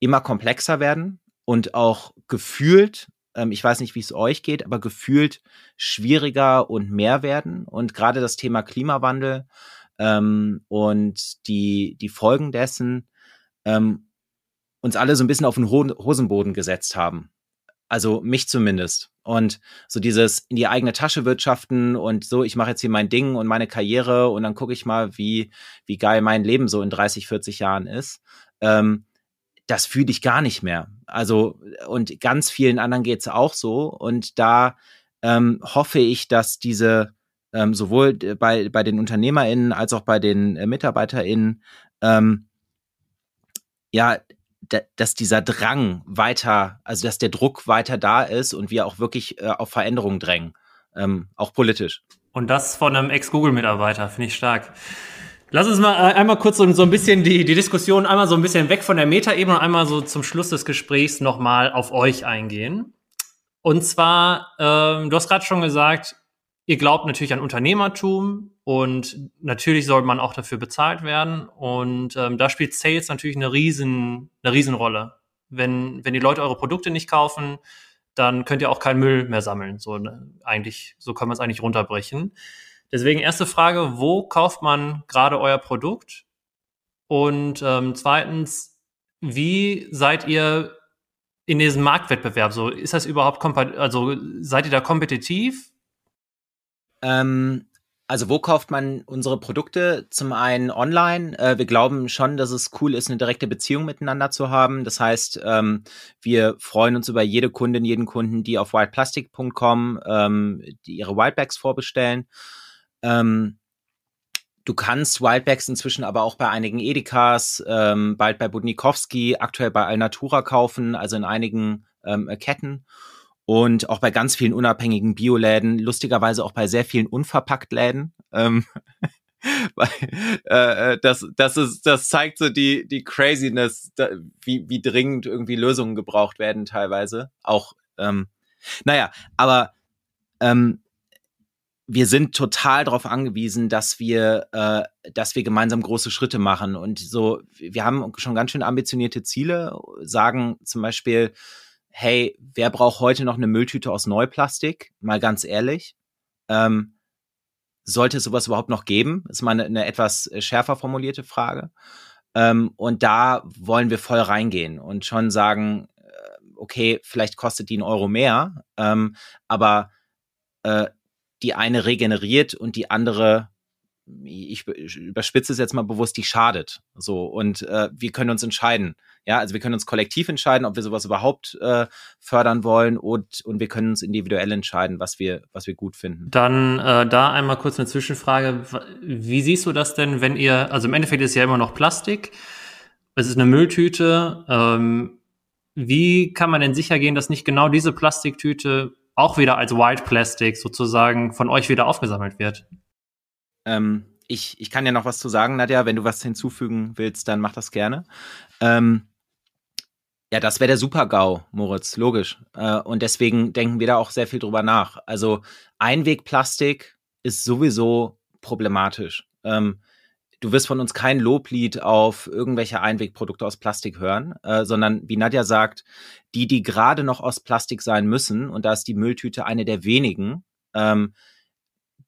immer komplexer werden und auch gefühlt ähm, ich weiß nicht, wie es euch geht, aber gefühlt schwieriger und mehr werden. Und gerade das Thema Klimawandel ähm, und die, die Folgen dessen ähm, uns alle so ein bisschen auf den Hosenboden gesetzt haben. Also mich zumindest. Und so dieses in die eigene Tasche wirtschaften und so, ich mache jetzt hier mein Ding und meine Karriere und dann gucke ich mal, wie, wie geil mein Leben so in 30, 40 Jahren ist. Ähm, das fühle ich gar nicht mehr. Also, und ganz vielen anderen geht es auch so. Und da ähm, hoffe ich, dass diese ähm, sowohl bei, bei den UnternehmerInnen als auch bei den äh, MitarbeiterInnen ähm, ja, dass dieser Drang weiter, also dass der Druck weiter da ist und wir auch wirklich äh, auf Veränderungen drängen, ähm, auch politisch. Und das von einem Ex-Google-Mitarbeiter, finde ich stark. Lass uns mal äh, einmal kurz so, so ein bisschen die, die Diskussion einmal so ein bisschen weg von der Metaebene und einmal so zum Schluss des Gesprächs nochmal auf euch eingehen. Und zwar, ähm, du hast gerade schon gesagt, ihr glaubt natürlich an Unternehmertum und natürlich soll man auch dafür bezahlt werden. Und ähm, da spielt Sales natürlich eine riesen, eine Riesenrolle. Wenn, wenn die Leute eure Produkte nicht kaufen, dann könnt ihr auch keinen Müll mehr sammeln. So ne, eigentlich, so kann man es eigentlich runterbrechen. Deswegen erste Frage, wo kauft man gerade euer Produkt? Und ähm, zweitens, wie seid ihr in diesem Marktwettbewerb? So, ist das überhaupt also seid ihr da kompetitiv? Ähm, also wo kauft man unsere Produkte? Zum einen online. Äh, wir glauben schon, dass es cool ist, eine direkte Beziehung miteinander zu haben. Das heißt, ähm, wir freuen uns über jede Kundin, jeden Kunden, die auf wildplastic.com ähm, ihre Wildbags vorbestellen. Ähm, du kannst Wildbacks inzwischen aber auch bei einigen Edekas, ähm, bald bei Budnikowski, aktuell bei Alnatura kaufen, also in einigen ähm, Ketten und auch bei ganz vielen unabhängigen Bioläden, lustigerweise auch bei sehr vielen Unverpacktläden. Ähm, äh, äh, das, das, ist, das zeigt so die, die Craziness, da, wie, wie dringend irgendwie Lösungen gebraucht werden teilweise. Auch, ähm, naja, aber ähm, wir sind total darauf angewiesen, dass wir, äh, dass wir gemeinsam große Schritte machen. Und so, wir haben schon ganz schön ambitionierte Ziele, sagen zum Beispiel, hey, wer braucht heute noch eine Mülltüte aus Neuplastik? Mal ganz ehrlich. Ähm, sollte es sowas überhaupt noch geben? Ist mal eine, eine etwas äh, schärfer formulierte Frage. Ähm, und da wollen wir voll reingehen und schon sagen, äh, okay, vielleicht kostet die einen Euro mehr, ähm, aber äh, die eine regeneriert und die andere ich überspitze es jetzt mal bewusst, die schadet. So und äh, wir können uns entscheiden. Ja, also wir können uns kollektiv entscheiden, ob wir sowas überhaupt äh, fördern wollen und und wir können uns individuell entscheiden, was wir was wir gut finden. Dann äh, da einmal kurz eine Zwischenfrage: Wie siehst du das denn, wenn ihr also im Endeffekt ist ja immer noch Plastik, es ist eine Mülltüte. Ähm, wie kann man denn sicher gehen, dass nicht genau diese Plastiktüte auch wieder als White Plastic sozusagen von euch wieder aufgesammelt wird? Ähm, ich, ich kann ja noch was zu sagen, Nadja. Wenn du was hinzufügen willst, dann mach das gerne. Ähm, ja, das wäre der Super-GAU, Moritz, logisch. Äh, und deswegen denken wir da auch sehr viel drüber nach. Also Einwegplastik ist sowieso problematisch. Ähm, du wirst von uns kein Loblied auf irgendwelche Einwegprodukte aus Plastik hören, äh, sondern wie Nadja sagt, die, die gerade noch aus Plastik sein müssen, und da ist die Mülltüte eine der wenigen, ähm,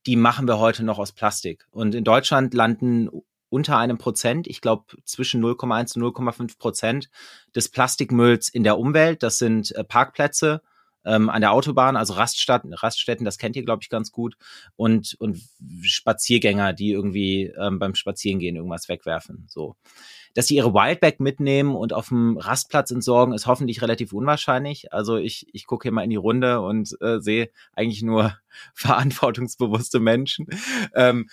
die machen wir heute noch aus Plastik. Und in Deutschland landen unter einem Prozent, ich glaube zwischen 0,1 und 0,5 Prozent des Plastikmülls in der Umwelt. Das sind äh, Parkplätze ähm, an der Autobahn, also Raststätten, Raststätten, das kennt ihr, glaube ich, ganz gut. Und, und Spaziergänger, die irgendwie ähm, beim Spazierengehen irgendwas wegwerfen. So dass sie ihre Wildback mitnehmen und auf dem Rastplatz entsorgen, ist hoffentlich relativ unwahrscheinlich. Also ich, ich gucke hier mal in die Runde und äh, sehe eigentlich nur verantwortungsbewusste Menschen. Ähm,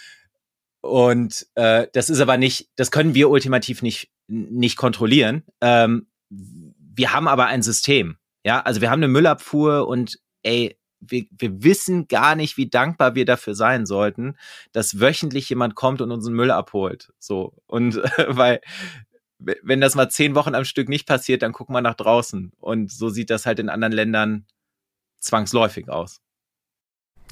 und äh, das ist aber nicht, das können wir ultimativ nicht, nicht kontrollieren. Ähm, wir haben aber ein System. Ja, also wir haben eine Müllabfuhr und ey, wir, wir wissen gar nicht, wie dankbar wir dafür sein sollten, dass wöchentlich jemand kommt und unseren Müll abholt. So. Und äh, weil, wenn das mal zehn Wochen am Stück nicht passiert, dann gucken wir nach draußen. Und so sieht das halt in anderen Ländern zwangsläufig aus.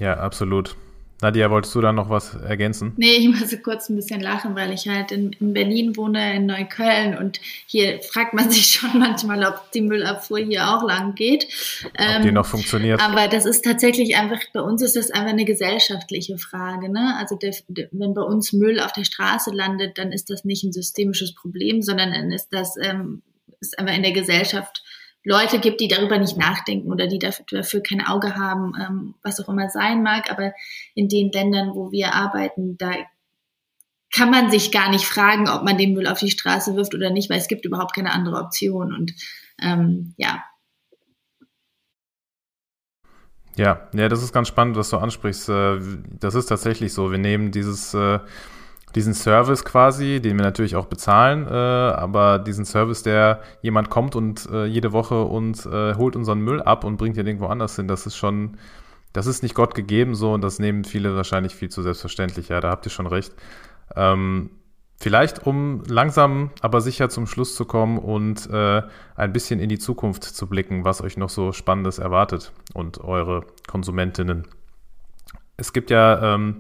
Ja, absolut. Nadia, wolltest du da noch was ergänzen? Nee, ich muss kurz ein bisschen lachen, weil ich halt in, in, Berlin wohne, in Neukölln und hier fragt man sich schon manchmal, ob die Müllabfuhr hier auch lang geht. Ob ähm, die noch funktioniert. Aber das ist tatsächlich einfach, bei uns ist das einfach eine gesellschaftliche Frage. Ne? Also der, der, wenn bei uns Müll auf der Straße landet, dann ist das nicht ein systemisches Problem, sondern dann ist das ähm, ist einfach in der Gesellschaft Leute gibt, die darüber nicht nachdenken oder die dafür, dafür kein Auge haben, ähm, was auch immer sein mag. Aber in den Ländern, wo wir arbeiten, da kann man sich gar nicht fragen, ob man den Müll auf die Straße wirft oder nicht, weil es gibt überhaupt keine andere Option. Und ähm, ja. Ja, ja, das ist ganz spannend, was du ansprichst. Äh, das ist tatsächlich so. Wir nehmen dieses äh, diesen Service quasi, den wir natürlich auch bezahlen, äh, aber diesen Service, der jemand kommt und äh, jede Woche und äh, holt unseren Müll ab und bringt ihn irgendwo anders hin, das ist schon, das ist nicht Gott gegeben so und das nehmen viele wahrscheinlich viel zu selbstverständlich. Ja, da habt ihr schon recht. Ähm, vielleicht, um langsam aber sicher zum Schluss zu kommen und äh, ein bisschen in die Zukunft zu blicken, was euch noch so Spannendes erwartet und eure Konsumentinnen. Es gibt ja ähm,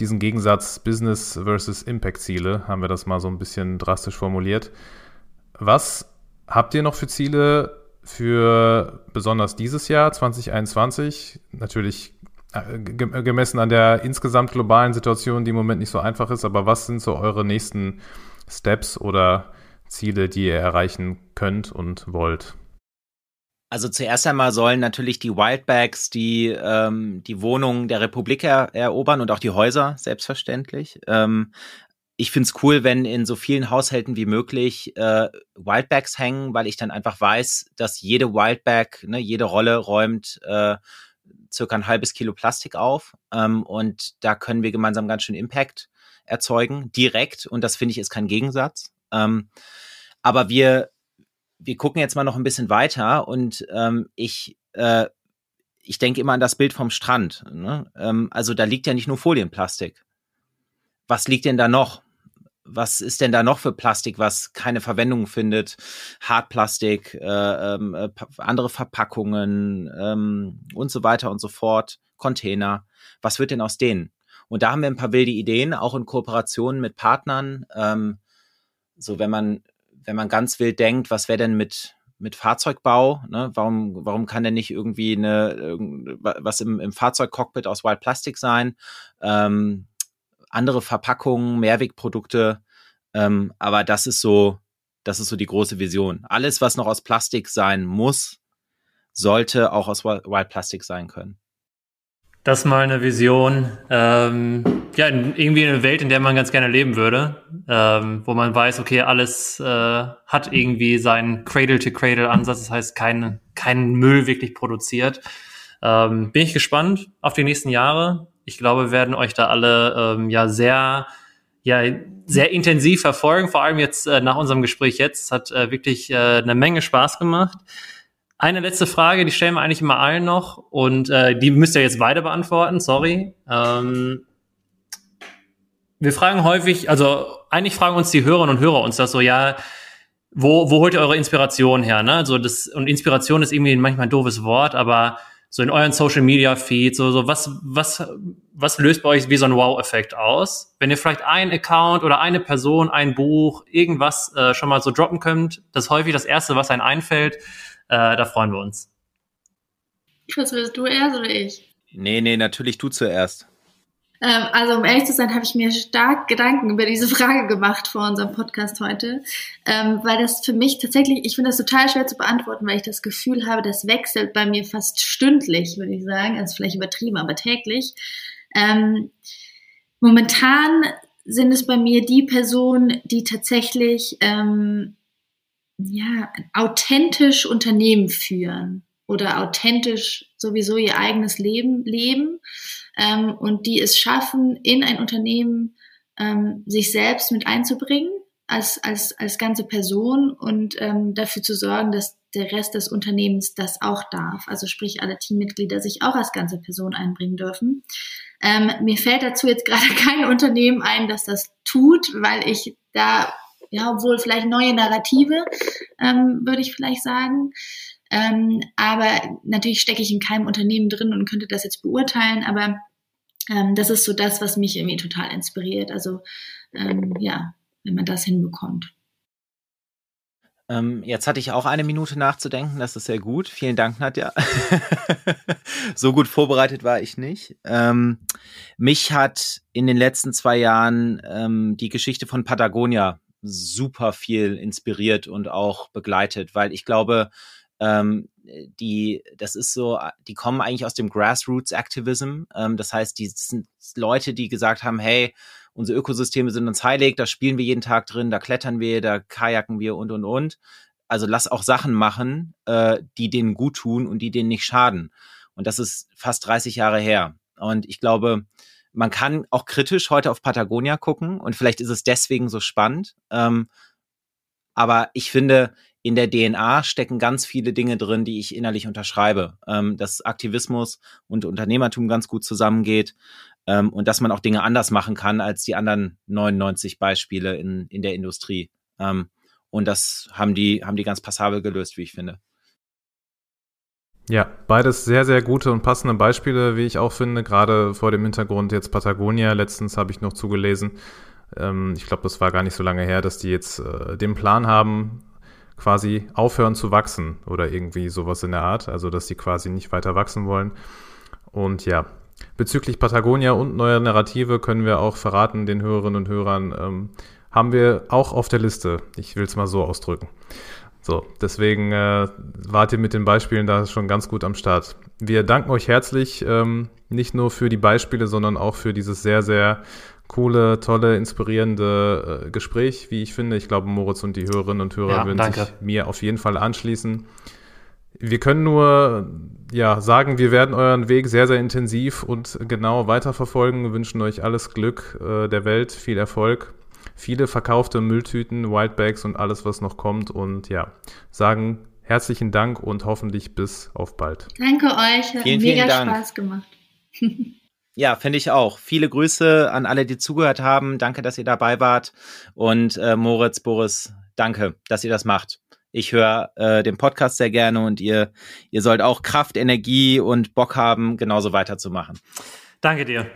diesen Gegensatz Business versus Impact-Ziele, haben wir das mal so ein bisschen drastisch formuliert. Was habt ihr noch für Ziele für besonders dieses Jahr 2021? Natürlich äh, gemessen an der insgesamt globalen Situation, die im Moment nicht so einfach ist, aber was sind so eure nächsten Steps oder Ziele, die ihr erreichen könnt und wollt? Also zuerst einmal sollen natürlich die Wildbacks die, ähm, die Wohnungen der Republik er erobern und auch die Häuser, selbstverständlich. Ähm, ich find's cool, wenn in so vielen Haushalten wie möglich äh, Wildbacks hängen, weil ich dann einfach weiß, dass jede Wildback, ne, jede Rolle räumt äh, circa ein halbes Kilo Plastik auf. Ähm, und da können wir gemeinsam ganz schön Impact erzeugen, direkt. Und das finde ich ist kein Gegensatz. Ähm, aber wir wir gucken jetzt mal noch ein bisschen weiter und ähm, ich, äh, ich denke immer an das Bild vom Strand. Ne? Ähm, also da liegt ja nicht nur Folienplastik. was liegt denn da noch? was ist denn da noch für Plastik, was keine Verwendung findet? Hartplastik, äh, ähm, äh, andere Verpackungen ähm, und so weiter und so fort, Container. Was wird denn aus denen? Und da haben wir ein paar wilde Ideen, auch in Kooperation mit Partnern. Ähm, so, wenn man, wenn man ganz wild denkt, was wäre denn mit mit Fahrzeugbau, ne? warum, warum kann denn nicht irgendwie eine, was im, im Fahrzeugcockpit aus Wild Plastic sein? Ähm, andere Verpackungen, Mehrwegprodukte. Ähm, aber das ist so, das ist so die große Vision. Alles, was noch aus Plastik sein muss, sollte auch aus Wild Plastic sein können. Das mal eine Vision. Ähm, ja, irgendwie eine Welt, in der man ganz gerne leben würde, ähm, wo man weiß, okay, alles äh, hat irgendwie seinen Cradle-to-Cradle-Ansatz, das heißt, kein, kein Müll wirklich produziert. Ähm, bin ich gespannt auf die nächsten Jahre. Ich glaube, wir werden euch da alle ähm, ja sehr ja, sehr intensiv verfolgen, vor allem jetzt äh, nach unserem Gespräch jetzt. Hat äh, wirklich äh, eine Menge Spaß gemacht. Eine letzte Frage, die stellen wir eigentlich immer allen noch und äh, die müsst ihr jetzt beide beantworten, sorry. Ähm, wir fragen häufig, also eigentlich fragen uns die Hörerinnen und Hörer uns das so, ja, wo, wo holt ihr eure Inspiration her? Ne? Also das, und Inspiration ist irgendwie manchmal ein doofes Wort, aber so in euren Social Media Feed, so, so was, was, was löst bei euch wie so ein Wow-Effekt aus? Wenn ihr vielleicht ein Account oder eine Person, ein Buch, irgendwas äh, schon mal so droppen könnt, das ist häufig das Erste, was einem einfällt, äh, da freuen wir uns. Chris, willst du erst oder ich? Nee, nee, natürlich du zuerst. Ähm, also um ehrlich zu sein, habe ich mir stark Gedanken über diese Frage gemacht vor unserem Podcast heute, ähm, weil das für mich tatsächlich, ich finde das total schwer zu beantworten, weil ich das Gefühl habe, das wechselt bei mir fast stündlich, würde ich sagen, also vielleicht übertrieben, aber täglich. Ähm, momentan sind es bei mir die Personen, die tatsächlich ähm, ja authentisch Unternehmen führen oder authentisch sowieso ihr eigenes Leben leben ähm, und die es schaffen, in ein Unternehmen ähm, sich selbst mit einzubringen als, als, als ganze Person und ähm, dafür zu sorgen, dass der Rest des Unternehmens das auch darf. Also sprich, alle Teammitglieder sich auch als ganze Person einbringen dürfen. Ähm, mir fällt dazu jetzt gerade kein Unternehmen ein, das das tut, weil ich da, ja, obwohl vielleicht neue Narrative, ähm, würde ich vielleicht sagen, ähm, aber natürlich stecke ich in keinem Unternehmen drin und könnte das jetzt beurteilen, aber ähm, das ist so das, was mich irgendwie total inspiriert. Also ähm, ja, wenn man das hinbekommt. Ähm, jetzt hatte ich auch eine Minute nachzudenken, das ist sehr gut. Vielen Dank, Nadja. so gut vorbereitet war ich nicht. Ähm, mich hat in den letzten zwei Jahren die Geschichte von Patagonia super viel inspiriert und auch begleitet, weil ich glaube, ähm, die, das ist so, die kommen eigentlich aus dem Grassroots Activism. Ähm, das heißt, die sind Leute, die gesagt haben, hey, unsere Ökosysteme sind uns heilig, da spielen wir jeden Tag drin, da klettern wir, da kajaken wir und und und. Also lass auch Sachen machen, äh, die denen gut tun und die denen nicht schaden. Und das ist fast 30 Jahre her. Und ich glaube, man kann auch kritisch heute auf Patagonia gucken und vielleicht ist es deswegen so spannend. Ähm, aber ich finde, in der DNA stecken ganz viele Dinge drin, die ich innerlich unterschreibe. Ähm, dass Aktivismus und Unternehmertum ganz gut zusammengeht ähm, und dass man auch Dinge anders machen kann als die anderen 99 Beispiele in, in der Industrie. Ähm, und das haben die, haben die ganz passabel gelöst, wie ich finde. Ja, beides sehr, sehr gute und passende Beispiele, wie ich auch finde, gerade vor dem Hintergrund jetzt Patagonia. Letztens habe ich noch zugelesen. Ähm, ich glaube, das war gar nicht so lange her, dass die jetzt äh, den Plan haben, quasi aufhören zu wachsen oder irgendwie sowas in der Art, also dass sie quasi nicht weiter wachsen wollen. Und ja, bezüglich Patagonia und neuer Narrative können wir auch verraten den Hörerinnen und Hörern, ähm, haben wir auch auf der Liste. Ich will es mal so ausdrücken. So, deswegen äh, wart ihr mit den Beispielen da schon ganz gut am Start. Wir danken euch herzlich, ähm, nicht nur für die Beispiele, sondern auch für dieses sehr, sehr coole, tolle, inspirierende äh, Gespräch, wie ich finde. Ich glaube, Moritz und die Hörerinnen und Hörer ja, würden danke. sich mir auf jeden Fall anschließen. Wir können nur ja, sagen, wir werden euren Weg sehr, sehr intensiv und genau weiterverfolgen. Wir wünschen euch alles Glück äh, der Welt, viel Erfolg, viele verkaufte Mülltüten, Wildbags und alles, was noch kommt. Und ja, sagen herzlichen Dank und hoffentlich bis auf bald. Danke euch, hat vielen, mega vielen Spaß gemacht. Ja, finde ich auch. Viele Grüße an alle, die zugehört haben. Danke, dass ihr dabei wart. Und äh, Moritz, Boris, danke, dass ihr das macht. Ich höre äh, den Podcast sehr gerne und ihr, ihr sollt auch Kraft, Energie und Bock haben, genauso weiterzumachen. Danke dir.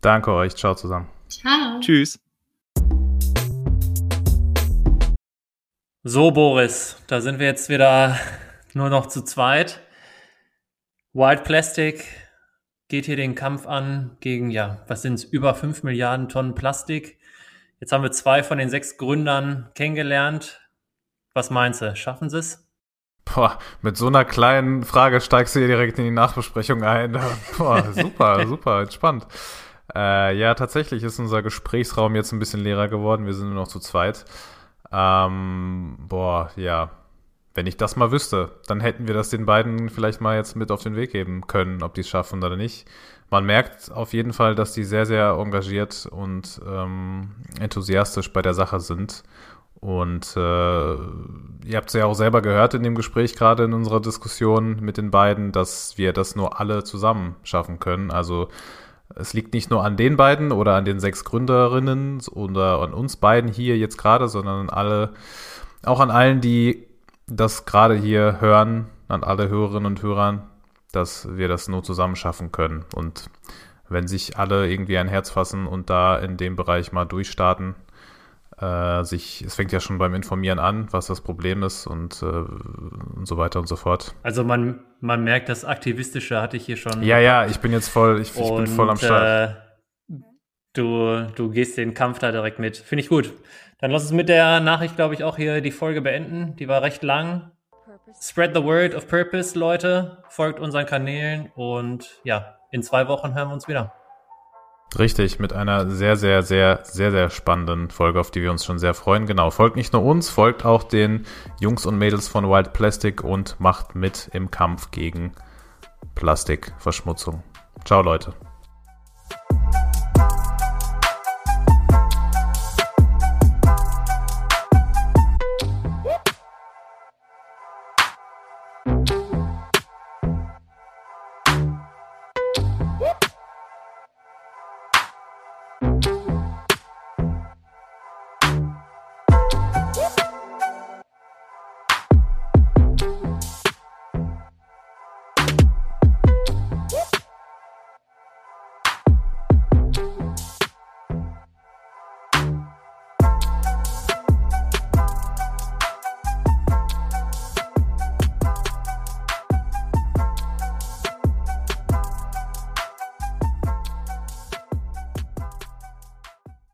Danke euch. Ciao zusammen. Ciao. Tschüss. So, Boris, da sind wir jetzt wieder nur noch zu zweit. White Plastic geht hier den Kampf an gegen, ja, was sind es, über 5 Milliarden Tonnen Plastik. Jetzt haben wir zwei von den sechs Gründern kennengelernt. Was meinst du, schaffen sie es? Boah, mit so einer kleinen Frage steigst du hier direkt in die Nachbesprechung ein. Boah, super, super, entspannt. Äh, ja, tatsächlich ist unser Gesprächsraum jetzt ein bisschen leerer geworden. Wir sind nur noch zu zweit. Ähm, boah, ja, wenn ich das mal wüsste, dann hätten wir das den beiden vielleicht mal jetzt mit auf den Weg geben können, ob die es schaffen oder nicht. Man merkt auf jeden Fall, dass die sehr, sehr engagiert und ähm, enthusiastisch bei der Sache sind. Und äh, ihr habt es ja auch selber gehört in dem Gespräch, gerade in unserer Diskussion mit den beiden, dass wir das nur alle zusammen schaffen können. Also es liegt nicht nur an den beiden oder an den sechs Gründerinnen oder an uns beiden hier jetzt gerade, sondern an alle, auch an allen, die das gerade hier hören, an alle Hörerinnen und Hörern, dass wir das nur zusammen schaffen können. Und wenn sich alle irgendwie ein Herz fassen und da in dem Bereich mal durchstarten, äh, sich, es fängt ja schon beim Informieren an, was das Problem ist und, äh, und so weiter und so fort. Also man, man merkt, das Aktivistische hatte ich hier schon. Ja, ja, ich bin jetzt voll, ich, ich bin voll am Start. Äh, du, du gehst den Kampf da direkt mit. Finde ich gut. Dann lass uns mit der Nachricht, glaube ich, auch hier die Folge beenden. Die war recht lang. Spread the word of purpose, Leute. Folgt unseren Kanälen und ja, in zwei Wochen hören wir uns wieder. Richtig, mit einer sehr, sehr, sehr, sehr, sehr spannenden Folge, auf die wir uns schon sehr freuen. Genau, folgt nicht nur uns, folgt auch den Jungs und Mädels von Wild Plastic und macht mit im Kampf gegen Plastikverschmutzung. Ciao, Leute.